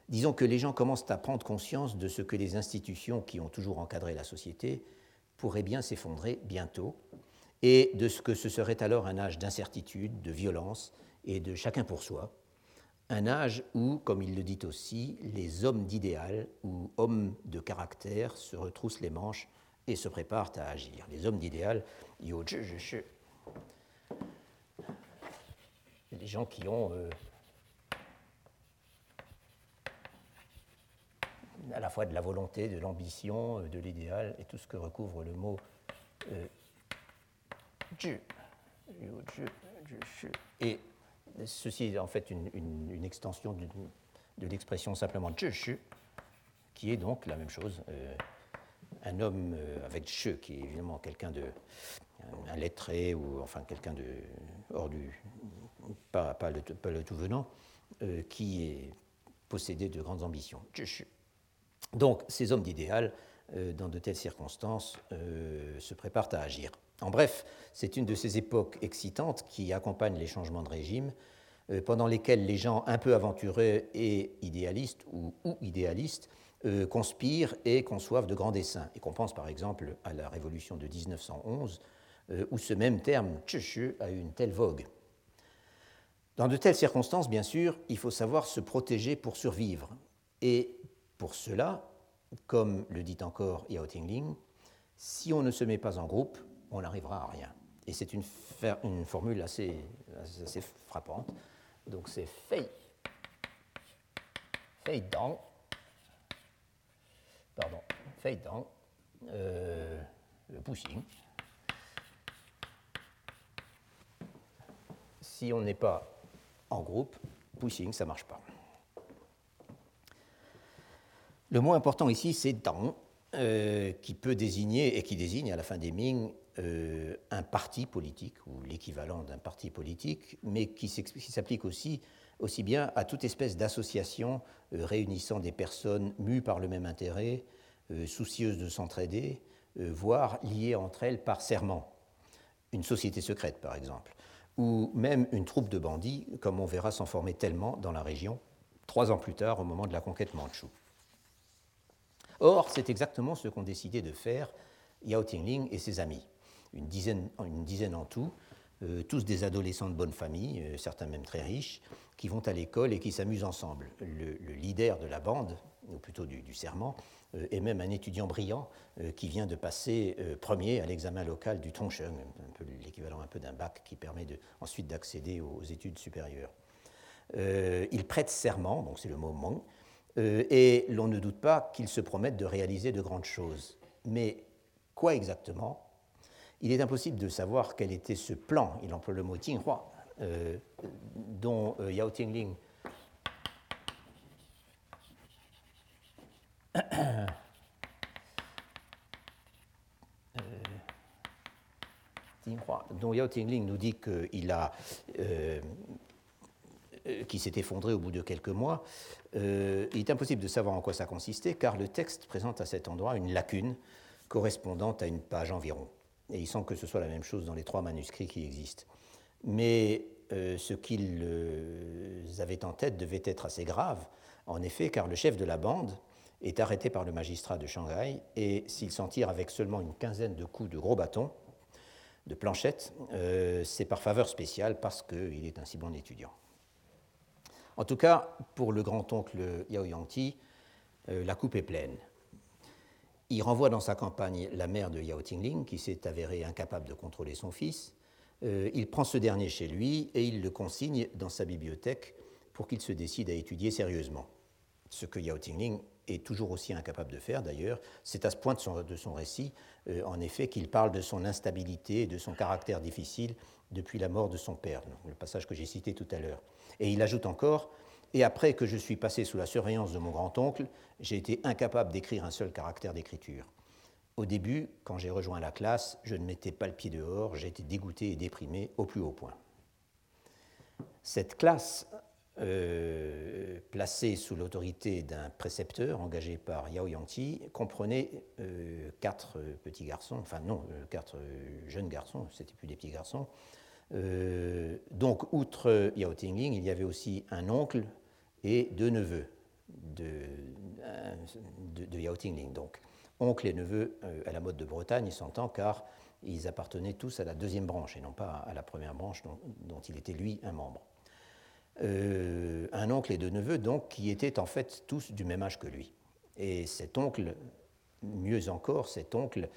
Disons que les gens commencent à prendre conscience de ce que les institutions qui ont toujours encadré la société pourraient bien s'effondrer bientôt, et de ce que ce serait alors un âge d'incertitude, de violence et de chacun pour soi, un âge où, comme il le dit aussi, les hommes d'idéal ou hommes de caractère se retroussent les manches et se préparent à agir. Les hommes d'idéal, les gens qui ont euh, à la fois de la volonté, de l'ambition, euh, de l'idéal et tout ce que recouvre le mot euh, ceci est en fait une, extension de, l'expression simplement qui est donc la même chose. Euh, un homme euh, avec che, qui est évidemment quelqu'un de. un lettré, ou enfin quelqu'un de. hors du. pas, pas, le, tout venant, euh, qui est possédé de grandes ambitions. Donc, ces hommes d'idéal, dans de telles circonstances, se préparent à agir. En bref, c'est une de ces époques excitantes qui accompagnent les changements de régime, euh, pendant lesquels les gens un peu aventureux et idéalistes ou, idéalistes euh, conspirent et conçoivent de grands desseins. Et qu'on pense par exemple à la révolution de 1911, euh, où ce même terme tchushu a eu une telle vogue. Dans de telles circonstances, bien sûr, il faut savoir se protéger pour survivre. Et pour cela, comme le dit encore Yao Tingling, si on ne se met pas en groupe, on n'arrivera à rien. Et c'est une, formule assez, frappante. Donc c'est fei, fei dang, pardon, fei dang, euh, le pushing. Si on n'est pas en groupe, pushing, ça ne marche pas. Le mot important ici, c'est dang, euh, qui peut désigner, et qui désigne à la fin des Ming, euh, un parti politique, ou l'équivalent d'un parti politique, mais qui s'applique aussi, bien à toute espèce d'association euh, réunissant des personnes mues par le même intérêt, euh, soucieuses de s'entraider, voire liées entre elles par serment. Une société secrète, par exemple, ou même une troupe de bandits, comme on verra s'en former tellement dans la région, trois ans plus tard, au moment de la conquête mandchoue. Or, c'est exactement ce qu'ont décidé de faire Yao Tingling et ses amis une dizaine, une dizaine en tout, euh, tous des adolescents de bonne famille, euh, certains même très riches, qui vont à l'école et qui s'amusent ensemble. Le, leader de la bande, ou plutôt du, serment, euh, est même un étudiant brillant qui vient de passer premier à l'examen local du Tongsheng, l'équivalent un peu d'un bac qui permet ensuite d'accéder aux, études supérieures. il prête serment, donc c'est le mot mong, et l'on ne doute pas qu'il se promette de réaliser de grandes choses. Mais quoi exactement il est impossible de savoir quel était ce plan, il emploie le mot Jinghua, euh, dont euh, Yao Tingling euh, dont Yao Tingling nous dit qu'il a qui s'est effondré au bout de quelques mois, il est impossible de savoir en quoi ça consistait, car le texte présente à cet endroit une lacune correspondant à une page environ et il semble que ce soit la même chose dans les trois manuscrits qui existent. Mais euh, ce qu'ils euh, avaient en tête devait être assez grave, en effet, car le chef de la bande est arrêté par le magistrat de Shanghai, et s'il s'en tire avec seulement une quinzaine de coups de gros bâtons, de planchettes, euh, c'est par faveur spéciale parce qu'il est un si bon étudiant. En tout cas, pour le grand-oncle Yao Yangti, euh, la coupe est pleine. Il renvoie dans sa campagne la mère de Yao Tingling, qui s'est avérée incapable de contrôler son fils. Euh, il prend ce dernier chez lui et il le consigne dans sa bibliothèque pour qu'il se décide à étudier sérieusement. Ce que Yao Tingling est toujours aussi incapable de faire d'ailleurs. C'est à ce point de son, récit, euh, en effet, qu'il parle de son instabilité et de son caractère difficile depuis la mort de son père, le passage que j'ai cité tout à l'heure. Et il ajoute encore Et après que je suis passé sous la surveillance de mon grand-oncle, j'ai été incapable d'écrire un seul caractère d'écriture. Au début, quand j'ai rejoint la classe, je ne mettais pas le pied dehors, j'étais dégoûté et déprimé au plus haut point. Cette classe euh, placé sous l'autorité d'un précepteur engagé par Yao Yangti, comprenait euh, quatre petits garçons, enfin non, euh, quatre jeunes garçons, c'était plus des petits garçons. donc, outre Yao Tingling, il y avait aussi un oncle et deux neveux de, de, Yao Tingling. Donc, oncle et neveu à la mode de Bretagne, il s'entend, car ils appartenaient tous à la deuxième branche et non pas à la première branche dont il était lui un membre. Euh, un oncle et deux neveux, donc, qui étaient en fait tous du même âge que lui. Et cet oncle, mieux encore, cet oncle,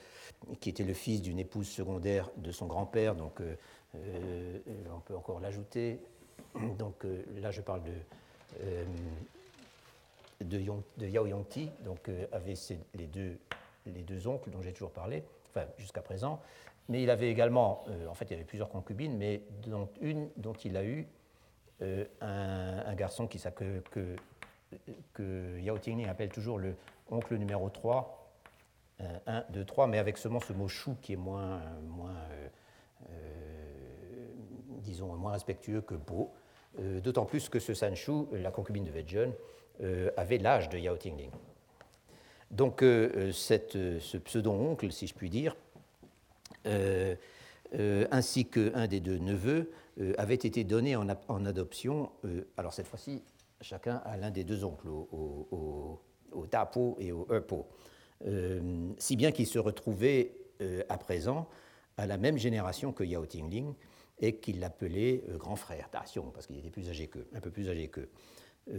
qui était le fils d'une épouse secondaire de son grand-père, donc euh, euh, on peut encore l'ajouter. Donc là, je parle de, de, de, Yao Yongti, donc avait les, deux, les deux oncles dont j'ai toujours parlé, enfin jusqu'à présent. Mais il avait également, en fait, il y avait plusieurs concubines, mais dont une dont il a eu euh, un, garçon qui, que, que, Yao Tingling appelle toujours le oncle numéro 3, 1, 2, 3, mais avec seulement ce mot chou qui est moins, moins euh, euh, disons, moins respectueux que beau. D'autant plus que ce Sanchu, la concubine de Weijun, avait l'âge de Yao Tingling. Donc ce pseudo-oncle, si je puis dire, ainsi qu'un des deux neveux, euh, avait été donné en, adoption, euh, alors cette fois-ci, chacun à l'un des deux oncles, au, Tapo et au Epo, euh, si bien qu'ils se retrouvaient à présent à la même génération que Yao Tingling et qu'il l'appelait grand frère, Tation, parce qu'il était plus âgé qu'eux, un peu plus âgé qu'eux.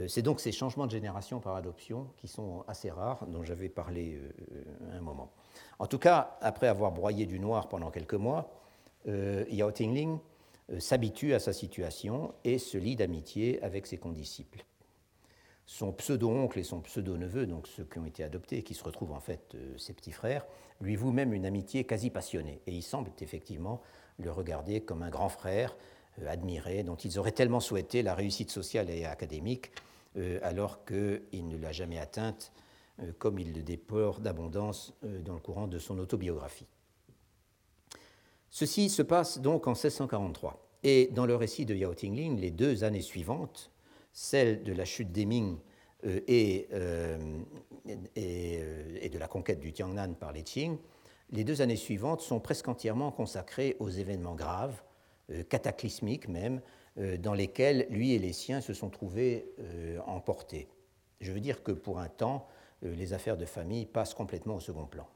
C'est donc ces changements de génération par adoption qui sont assez rares, dont j'avais parlé un moment. En tout cas, après avoir broyé du noir pendant quelques mois, Yao Tingling euh, s'habitue à sa situation et se lie d'amitié avec ses condisciples. Son pseudo-oncle et son pseudo-neveu, donc ceux qui ont été adoptés et qui se retrouvent en fait euh, ses petits frères, lui vouent même une amitié quasi passionnée. Et ils semblent effectivement le regarder comme un grand frère euh, admiré, dont ils auraient tellement souhaité la réussite sociale et académique, alors qu'il ne l'a jamais atteinte, comme il le déplore d'abondance dans le courant de son autobiographie. Ceci se passe donc en 1643. Et dans le récit de Yao Tingling, les deux années suivantes, celle de la chute des Ming euh, euh, euh, et, de la conquête du Tiangnan par les Qing, les deux années suivantes sont presque entièrement consacrées aux événements graves, cataclysmiques même, dans lesquels lui et les siens se sont trouvés emportés. Je veux dire que pour un temps, les affaires de famille passent complètement au second plan.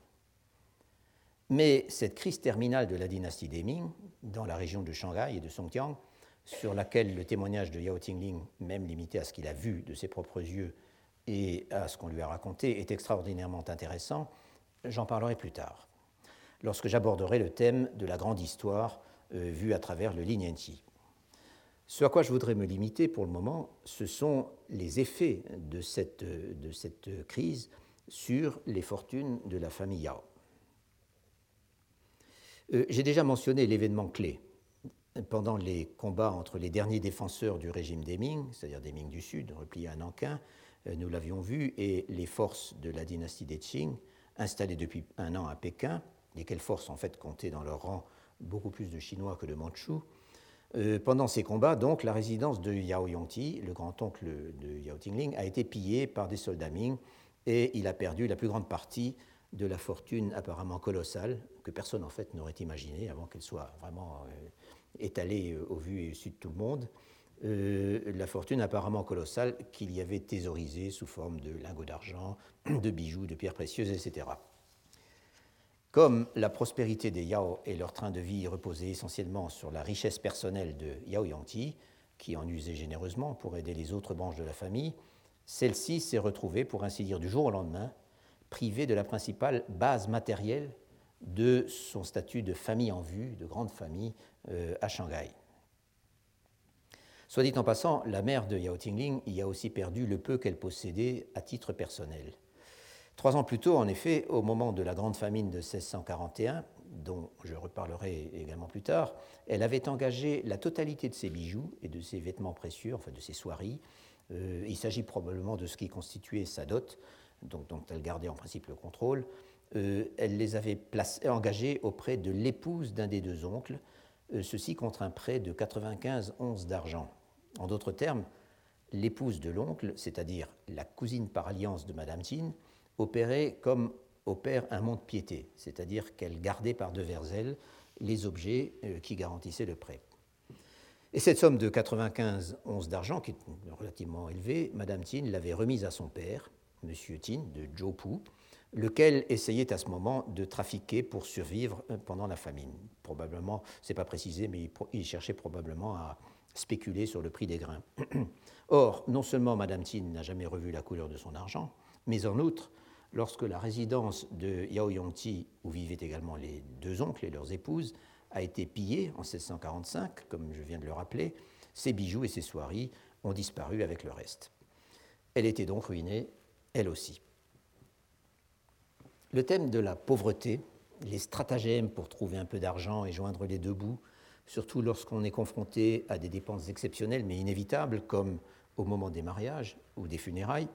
Mais cette crise terminale de la dynastie des Ming, dans la région de Shanghai et de Songjiang, sur laquelle le témoignage de Yao Tingling, même limité à ce qu'il a vu de ses propres yeux et à ce qu'on lui a raconté, est extraordinairement intéressant, j'en parlerai plus tard, lorsque j'aborderai le thème de la grande histoire euh, vue à travers le Linianqi. Ce à quoi je voudrais me limiter pour le moment, ce sont les effets de cette, de cette crise sur les fortunes de la famille Yao. Euh, j'ai déjà mentionné l'événement clé pendant les combats entre les derniers défenseurs du régime des Ming, c'est-à-dire des Ming du Sud, repliés à Nankin, euh, nous l'avions vu, et les forces de la dynastie des Qing, installées depuis un an à Pékin, lesquelles forces en fait comptaient dans leur rang beaucoup plus de Chinois que de Mandchous. Euh, pendant ces combats, donc, la résidence de Yao Yongti, le grand-oncle de Yao Tingling, a été pillée par des soldats Ming et il a perdu la plus grande partie de la fortune apparemment colossale que personne en fait n'aurait imaginé avant qu'elle soit vraiment euh, étalée euh, au vu et au su de tout le monde, la fortune apparemment colossale qu'il y avait thésaurisée sous forme de lingots d'argent, de bijoux, de pierres précieuses, etc. Comme la prospérité des Yao et leur train de vie reposaient essentiellement sur la richesse personnelle de Yao Yangti, qui en usait généreusement pour aider les autres branches de la famille, celle-ci s'est retrouvée, pour ainsi dire, du jour au lendemain, privée de la principale base matérielle de son statut de famille en vue, de grande famille, euh, à Shanghai. Soit dit en passant, la mère de Yao Tingling y a aussi perdu le peu qu'elle possédait à titre personnel. Trois ans plus tôt, en effet, au moment de la grande famine de 1641, dont je reparlerai également plus tard, elle avait engagé la totalité de ses bijoux et de ses vêtements précieux, enfin de ses soieries. Euh, il s'agit probablement de ce qui constituait sa dot, dont, elle gardait en principe le contrôle. Euh, elle les avait engagés auprès de l'épouse d'un des deux oncles, euh, ceci contre un prêt de 95 onces d'argent. En d'autres termes, l'épouse de l'oncle, c'est-à-dire la cousine par alliance de Madame Tin, opérait comme opère un mont-de-piété, c'est-à-dire qu'elle gardait par devers elle les objets euh, qui garantissaient le prêt. Et cette somme de 95 onces d'argent, qui est relativement élevée, Madame Tin l'avait remise à son père, M. Tin de Jopu, lequel essayait à ce moment de trafiquer pour survivre euh, pendant la famine. Probablement, c'est pas précisé, mais il cherchait probablement à spéculer sur le prix des grains. Or, non seulement Madame Tin n'a jamais revu la couleur de son argent, mais en outre, lorsque la résidence de Yao Yongti, où vivaient également les deux oncles et leurs épouses, a été pillée en 1645, comme je viens de le rappeler, ses bijoux et ses soieries ont disparu avec le reste. Elle était donc ruinée, elle aussi. Le thème de la pauvreté, les stratagèmes pour trouver un peu d'argent et joindre les deux bouts, surtout lorsqu'on est confronté à des dépenses exceptionnelles mais inévitables, comme au moment des mariages ou des funérailles,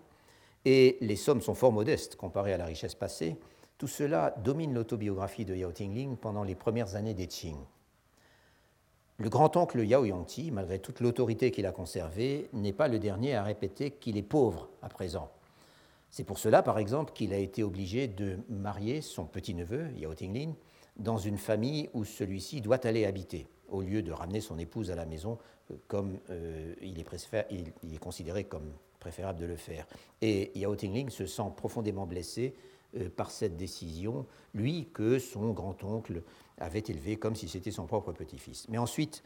et les sommes sont fort modestes comparées à la richesse passée, tout cela domine l'autobiographie de Yao Tingling pendant les premières années des Qing. Le grand-oncle Yao Yongti, malgré toute l'autorité qu'il a conservée, n'est pas le dernier à répéter qu'il est pauvre à présent. C'est pour cela, par exemple, qu'il a été obligé de marier son petit-neveu, Yao Tingling, dans une famille où celui-ci doit aller habiter, au lieu de ramener son épouse à la maison euh, comme euh, il, est il, est considéré comme préférable de le faire. Et Yao Tingling se sent profondément blessé euh, par cette décision, lui que son grand-oncle avait élevé comme si c'était son propre petit-fils. Mais ensuite,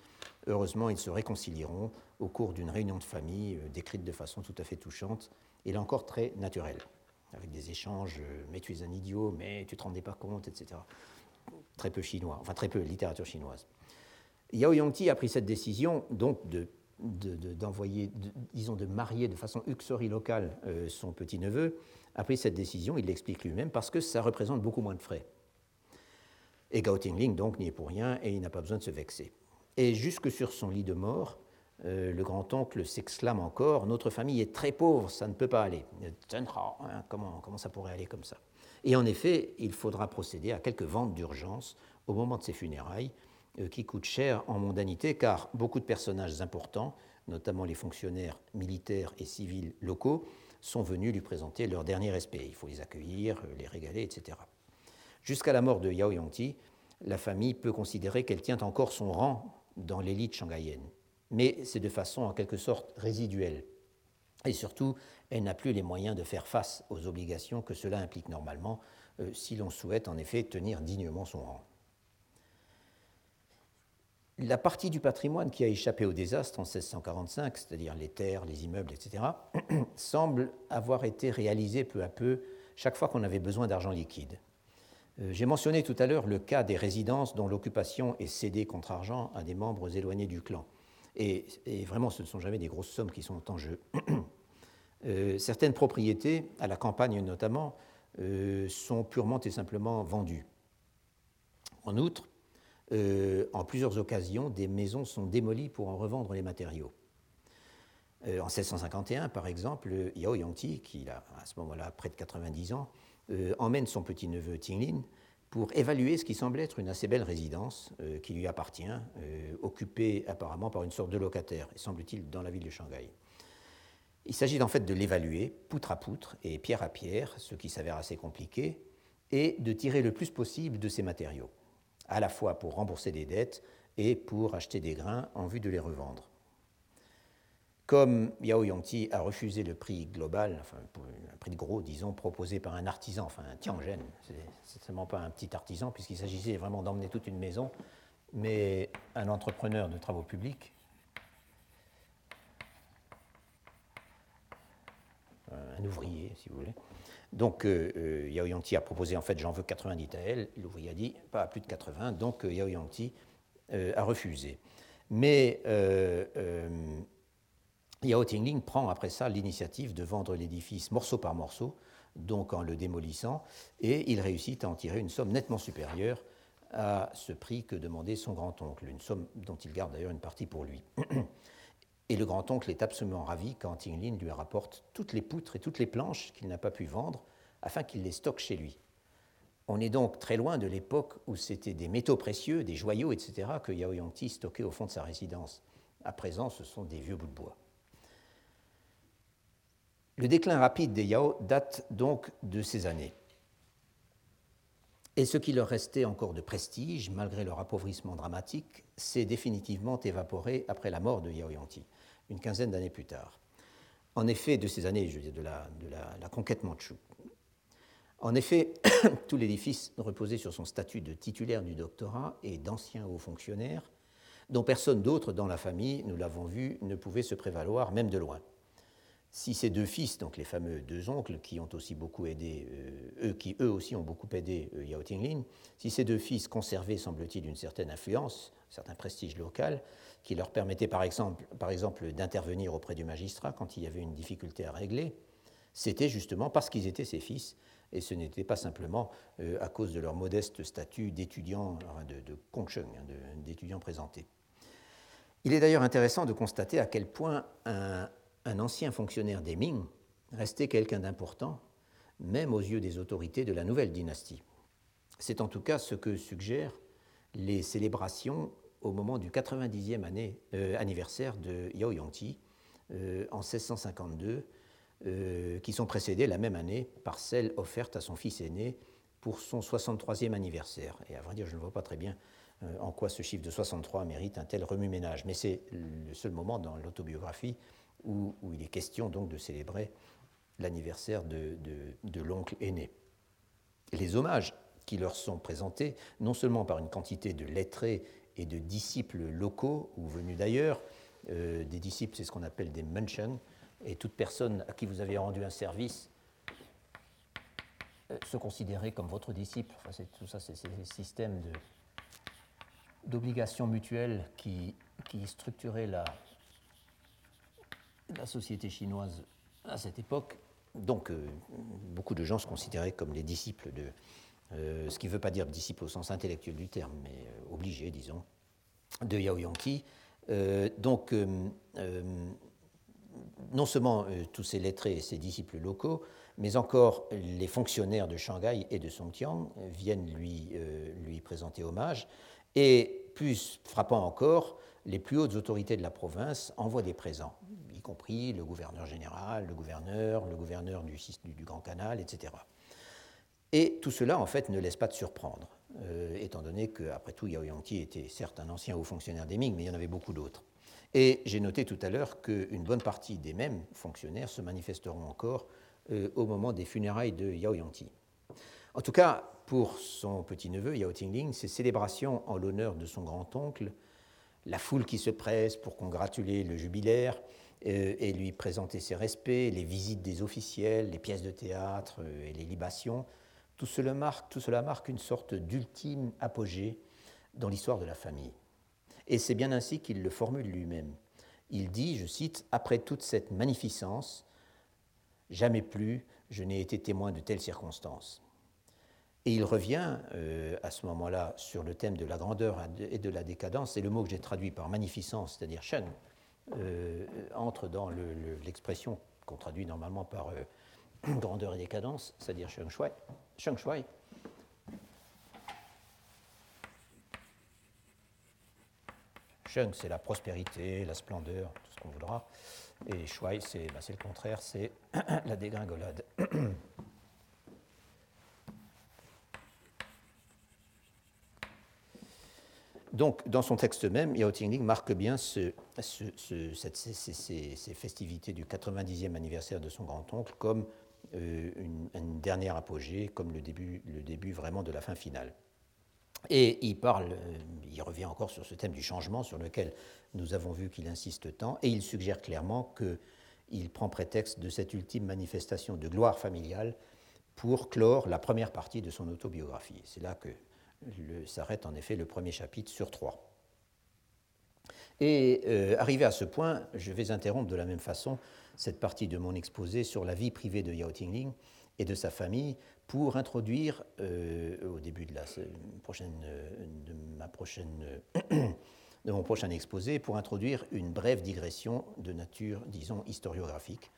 heureusement, ils se réconcilieront au cours d'une réunion de famille euh, décrite de façon tout à fait touchante et là encore très naturelle, avec des échanges euh, mais tu es un idiot, mais tu te rendais pas compte, etc. Très peu chinois, enfin très peu littérature chinoise. Yao Yongti a pris cette décision donc de d'envoyer, disons, de marier de façon uxori locale euh, son petit-neveu, a pris cette décision, il l'explique lui-même, parce que ça représente beaucoup moins de frais. Et Gao Tingling, donc, n'y est pour rien et il n'a pas besoin de se vexer. Et jusque sur son lit de mort, euh, le grand-oncle s'exclame encore Notre famille est très pauvre, ça ne peut pas aller. Hein, comment, ça pourrait aller comme ça? Et en effet, il faudra procéder à quelques ventes d'urgence au moment de ses funérailles, qui coûte cher en mondanité, car beaucoup de personnages importants, notamment les fonctionnaires militaires et civils locaux, sont venus lui présenter leur dernier respect. Il faut les accueillir, les régaler, etc. Jusqu'à la mort de Yao Yongti, la famille peut considérer qu'elle tient encore son rang dans l'élite shanghaïenne. Mais c'est de façon en quelque sorte résiduelle. Et surtout, elle n'a plus les moyens de faire face aux obligations que cela implique normalement euh, si l'on souhaite en effet tenir dignement son rang. La partie du patrimoine qui a échappé au désastre en 1645, c'est-à-dire les terres, les immeubles, etc., semble avoir été réalisée peu à peu chaque fois qu'on avait besoin d'argent liquide. Euh, j'ai mentionné tout à l'heure le cas des résidences dont l'occupation est cédée contre argent à des membres éloignés du clan. Et, vraiment, ce ne sont jamais des grosses sommes qui sont en jeu. Euh, certaines propriétés, à la campagne notamment, euh, sont purement et simplement vendues. En outre, euh, en plusieurs occasions, des maisons sont démolies pour en revendre les matériaux. Euh, en 1651, par exemple, Yao Yongti, qui a à ce moment-là près de 90 ans, euh, emmène son petit-neveu Tinglin pour évaluer ce qui semble être une assez belle résidence qui lui appartient, occupée apparemment par une sorte de locataire, semble-t-il dans la ville de Shanghai. Il s'agit en fait de l'évaluer poutre à poutre et pierre à pierre, ce qui s'avère assez compliqué, et de tirer le plus possible de ces matériaux à la fois pour rembourser des dettes et pour acheter des grains en vue de les revendre. Comme Yao Yongti a refusé le prix global, enfin un prix de gros, disons, proposé par un artisan, enfin un Tiangen, c'est seulement pas un petit artisan, puisqu'il s'agissait vraiment d'emmener toute une maison, mais un entrepreneur de travaux publics, un ouvrier, si vous voulez, donc Yao Yangti a proposé en fait j'en veux 90 taels. L'ouvrier a dit pas plus de 80, donc Yao Yangti a refusé. Mais Yao Tingling prend après ça l'initiative de vendre l'édifice morceau par morceau, donc en le démolissant, et il réussit à en tirer une somme nettement supérieure à ce prix que demandait son grand-oncle, une somme dont il garde d'ailleurs une partie pour lui. Et le grand-oncle est absolument ravi quand Tinglin lui rapporte toutes les poutres et toutes les planches qu'il n'a pas pu vendre afin qu'il les stocke chez lui. On est donc très loin de l'époque où c'était des métaux précieux, des joyaux, etc., que Yao Yangti stockait au fond de sa résidence. À présent, ce sont des vieux bouts de bois. Le déclin rapide des Yao date donc de ces années. Et ce qui leur restait encore de prestige, malgré leur appauvrissement dramatique, s'est définitivement évaporé après la mort de Yao Yangti, une quinzaine d'années plus tard. En effet, de ces années, je veux dire, de la, conquête mandchoue. En effet, tout l'édifice reposait sur son statut de titulaire du doctorat et d'ancien haut fonctionnaire, dont personne d'autre dans la famille, nous l'avons vu, ne pouvait se prévaloir, même de loin si ces deux fils, donc les fameux deux oncles, qui ont aussi beaucoup aidé, euh, eux qui eux aussi ont beaucoup aidé euh, Yao Tinglin, si ces deux fils conservaient, semble-t-il, une certaine influence, un certain prestige local, qui leur permettait par exemple, d'intervenir auprès du magistrat quand il y avait une difficulté à régler, c'était justement parce qu'ils étaient ses fils, et ce n'était pas simplement euh, à cause de leur modeste statut d'étudiants, de, de hein, d'étudiants présentés. Il est d'ailleurs intéressant de constater à quel point un ancien fonctionnaire des Ming restait quelqu'un d'important, même aux yeux des autorités de la nouvelle dynastie. C'est en tout cas ce que suggèrent les célébrations au moment du 90e année, euh, anniversaire de Yao Yongti euh, en 1652, euh, qui sont précédées la même année par celles offertes à son fils aîné pour son 63e anniversaire. Et à vrai dire, je ne vois pas très bien en quoi ce chiffre de 63 mérite un tel remue-ménage, mais c'est le seul moment dans l'autobiographie où, il est question donc de célébrer l'anniversaire de, l'oncle aîné. les hommages qui leur sont présentés, non seulement par une quantité de lettrés et de disciples locaux ou venus d'ailleurs, euh, des disciples, c'est ce qu'on appelle des mentions, et toute personne à qui vous avez rendu un service euh, se considérer comme votre disciple. Enfin, tout ça, c'est ces systèmes d'obligations mutuelles qui, qui structuraient la, la société chinoise à cette époque. Donc, euh, beaucoup de gens se considéraient comme les disciples de. Euh, ce qui ne veut pas dire disciples au sens intellectuel du terme, mais euh, obligés, disons, de Yao Yongqi. donc, non seulement tous ces lettrés et ces disciples locaux, mais encore les fonctionnaires de Shanghai et de Songjiang viennent lui, lui présenter hommage. Et plus frappant encore, les plus hautes autorités de la province envoient des présents y compris le gouverneur général, le gouverneur, le gouverneur du Grand Canal, etc. Et tout cela, en fait, ne laisse pas de surprendre, euh, étant donné qu'après tout, Yao Yangti était certes un ancien haut fonctionnaire des Ming, mais il y en avait beaucoup d'autres. Et j'ai noté tout à l'heure qu'une bonne partie des mêmes fonctionnaires se manifesteront encore euh, au moment des funérailles de Yao Yangti. En tout cas, pour son petit-neveu, Yao Tingling, ces célébrations en l'honneur de son grand-oncle, la foule qui se presse pour congratuler le jubilaire, euh, et lui présenter ses respects, les visites des officiels, les pièces de théâtre et les libations. Tout cela marque, une sorte d'ultime apogée dans l'histoire de la famille. Et c'est bien ainsi qu'il le formule lui-même. Il dit, je cite, Après toute cette magnificence, jamais plus je n'ai été témoin de telles circonstances. Et il revient euh, à ce moment-là sur le thème de la grandeur et de la décadence. C'est le mot que j'ai traduit par magnificence, c'est-à-dire Shen, euh, entre dans l'expression qu'on traduit normalement par euh, grandeur et décadence, c'est-à-dire Sheng Shui. Sheng Shui. Sheng, c'est la prospérité, la splendeur, tout ce qu'on voudra. Et Shui, c'est le contraire, c'est la dégringolade. Donc, dans son texte même, Yao Tingling marque bien ces, festivités du 90e anniversaire de son grand-oncle comme euh, une, dernière apogée, comme le début, le début vraiment de la fin finale. Et il parle, euh, il revient encore sur ce thème du changement sur lequel nous avons vu qu'il insiste tant, et il suggère clairement il prend prétexte de cette ultime manifestation de gloire familiale pour clore la première partie de son autobiographie. C'est là que s'arrête en effet le premier chapitre sur trois. Et euh, arrivé à ce point, je vais interrompre de la même façon cette partie de mon exposé sur la vie privée de Yao Tingling et de sa famille pour introduire, euh, au début de, de, ma prochaine, mon prochain exposé, pour introduire une brève digression de nature, disons, historiographique,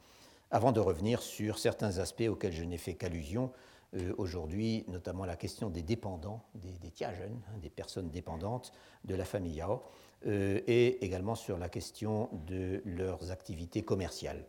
avant de revenir sur certains aspects auxquels je n'ai fait qu'allusion euh, aujourd'hui, notamment la question des dépendants, des, des jeunes, hein, des personnes dépendantes de la famille Yao, euh, et également sur la question de leurs activités commerciales.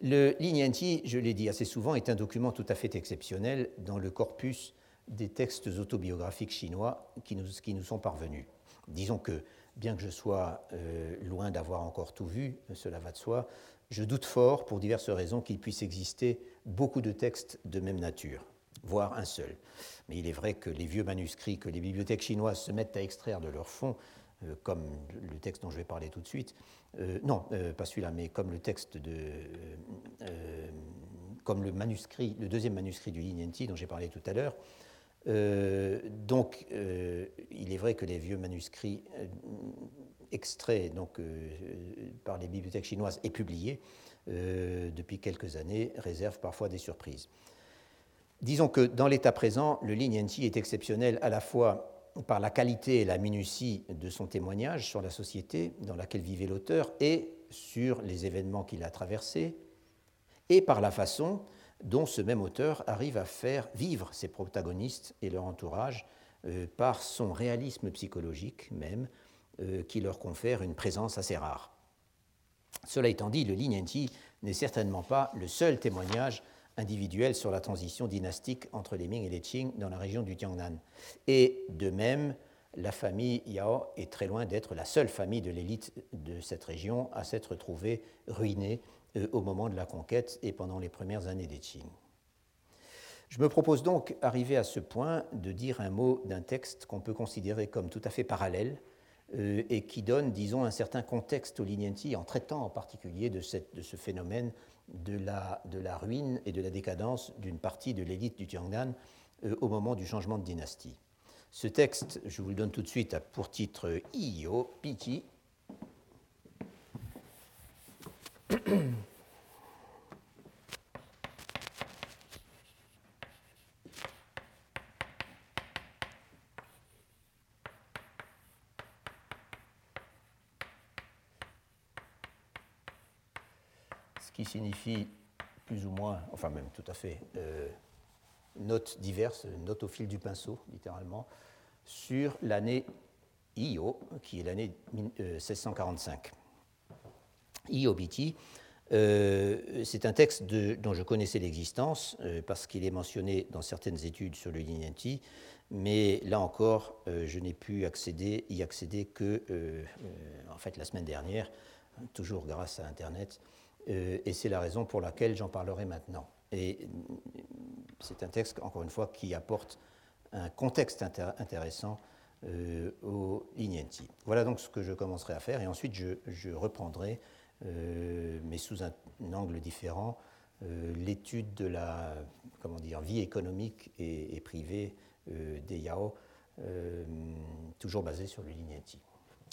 Le Lignanti, je l'ai dit assez souvent, est un document tout à fait exceptionnel dans le corpus des textes autobiographiques chinois qui nous, sont parvenus. Disons que, bien que je sois euh, loin d'avoir encore tout vu, cela va de soi, je doute fort, pour diverses raisons, qu'il puisse exister beaucoup de textes de même nature voire un seul. Mais il est vrai que les vieux manuscrits que les bibliothèques chinoises se mettent à extraire de leur fond, euh, comme le texte dont je vais parler tout de suite, euh, non, euh, pas celui-là, mais comme le texte de. comme le manuscrit, le deuxième manuscrit du Lignenti dont j'ai parlé tout à l'heure. donc, il est vrai que les vieux manuscrits extraits donc, par les bibliothèques chinoises et publiés depuis quelques années réservent parfois des surprises. Disons que dans l'état présent, le Lignanti est exceptionnel à la fois par la qualité et la minutie de son témoignage sur la société dans laquelle vivait l'auteur et sur les événements qu'il a traversés, et par la façon dont ce même auteur arrive à faire vivre ses protagonistes et leur entourage euh, par son réalisme psychologique même, euh, qui leur confère une présence assez rare. Cela étant dit, le Lignanti n'est certainement pas le seul témoignage individuelle sur la transition dynastique entre les Ming et les Qing dans la région du Jiangnan. Et de même, la famille Yao est très loin d'être la seule famille de l'élite de cette région à s'être trouvée ruinée euh, au moment de la conquête et pendant les premières années des Qing. Je me propose donc, arrivé à ce point, de dire un mot d'un texte qu'on peut considérer comme tout à fait parallèle euh, et qui donne, disons, un certain contexte au Lignanti en traitant en particulier de ce phénomène de la, de la, ruine et de la décadence d'une partie de l'élite du Tiangnan euh, au moment du changement de dynastie. Ce texte, je vous le donne tout de suite, a pour titre Iyo Qui signifie plus ou moins, enfin même tout à fait, euh, notes diverses, notes au fil du pinceau, littéralement, sur l'année Io, qui est l'année 1645. Io Biti, euh, c'est un texte dont je connaissais l'existence euh, parce qu'il est mentionné dans certaines études sur le Lignanti, mais là encore, je n'ai pu y accéder que en fait la semaine dernière, toujours grâce à Internet. Euh, et c'est la raison pour laquelle j'en parlerai maintenant. Et euh, c'est un texte, encore une fois, qui apporte un contexte intéressant euh, au Lignenti. Voilà donc ce que je commencerai à faire, et ensuite je, reprendrai, mais sous un, angle différent, l'étude de la comment dire, vie économique et, et privée des Yao, toujours basée sur le Lignenti.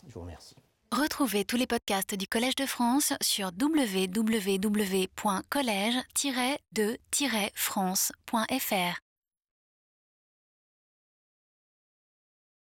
Je vous remercie. Retrouvez tous les podcasts du Collège de France sur www.collège-de-france.fr.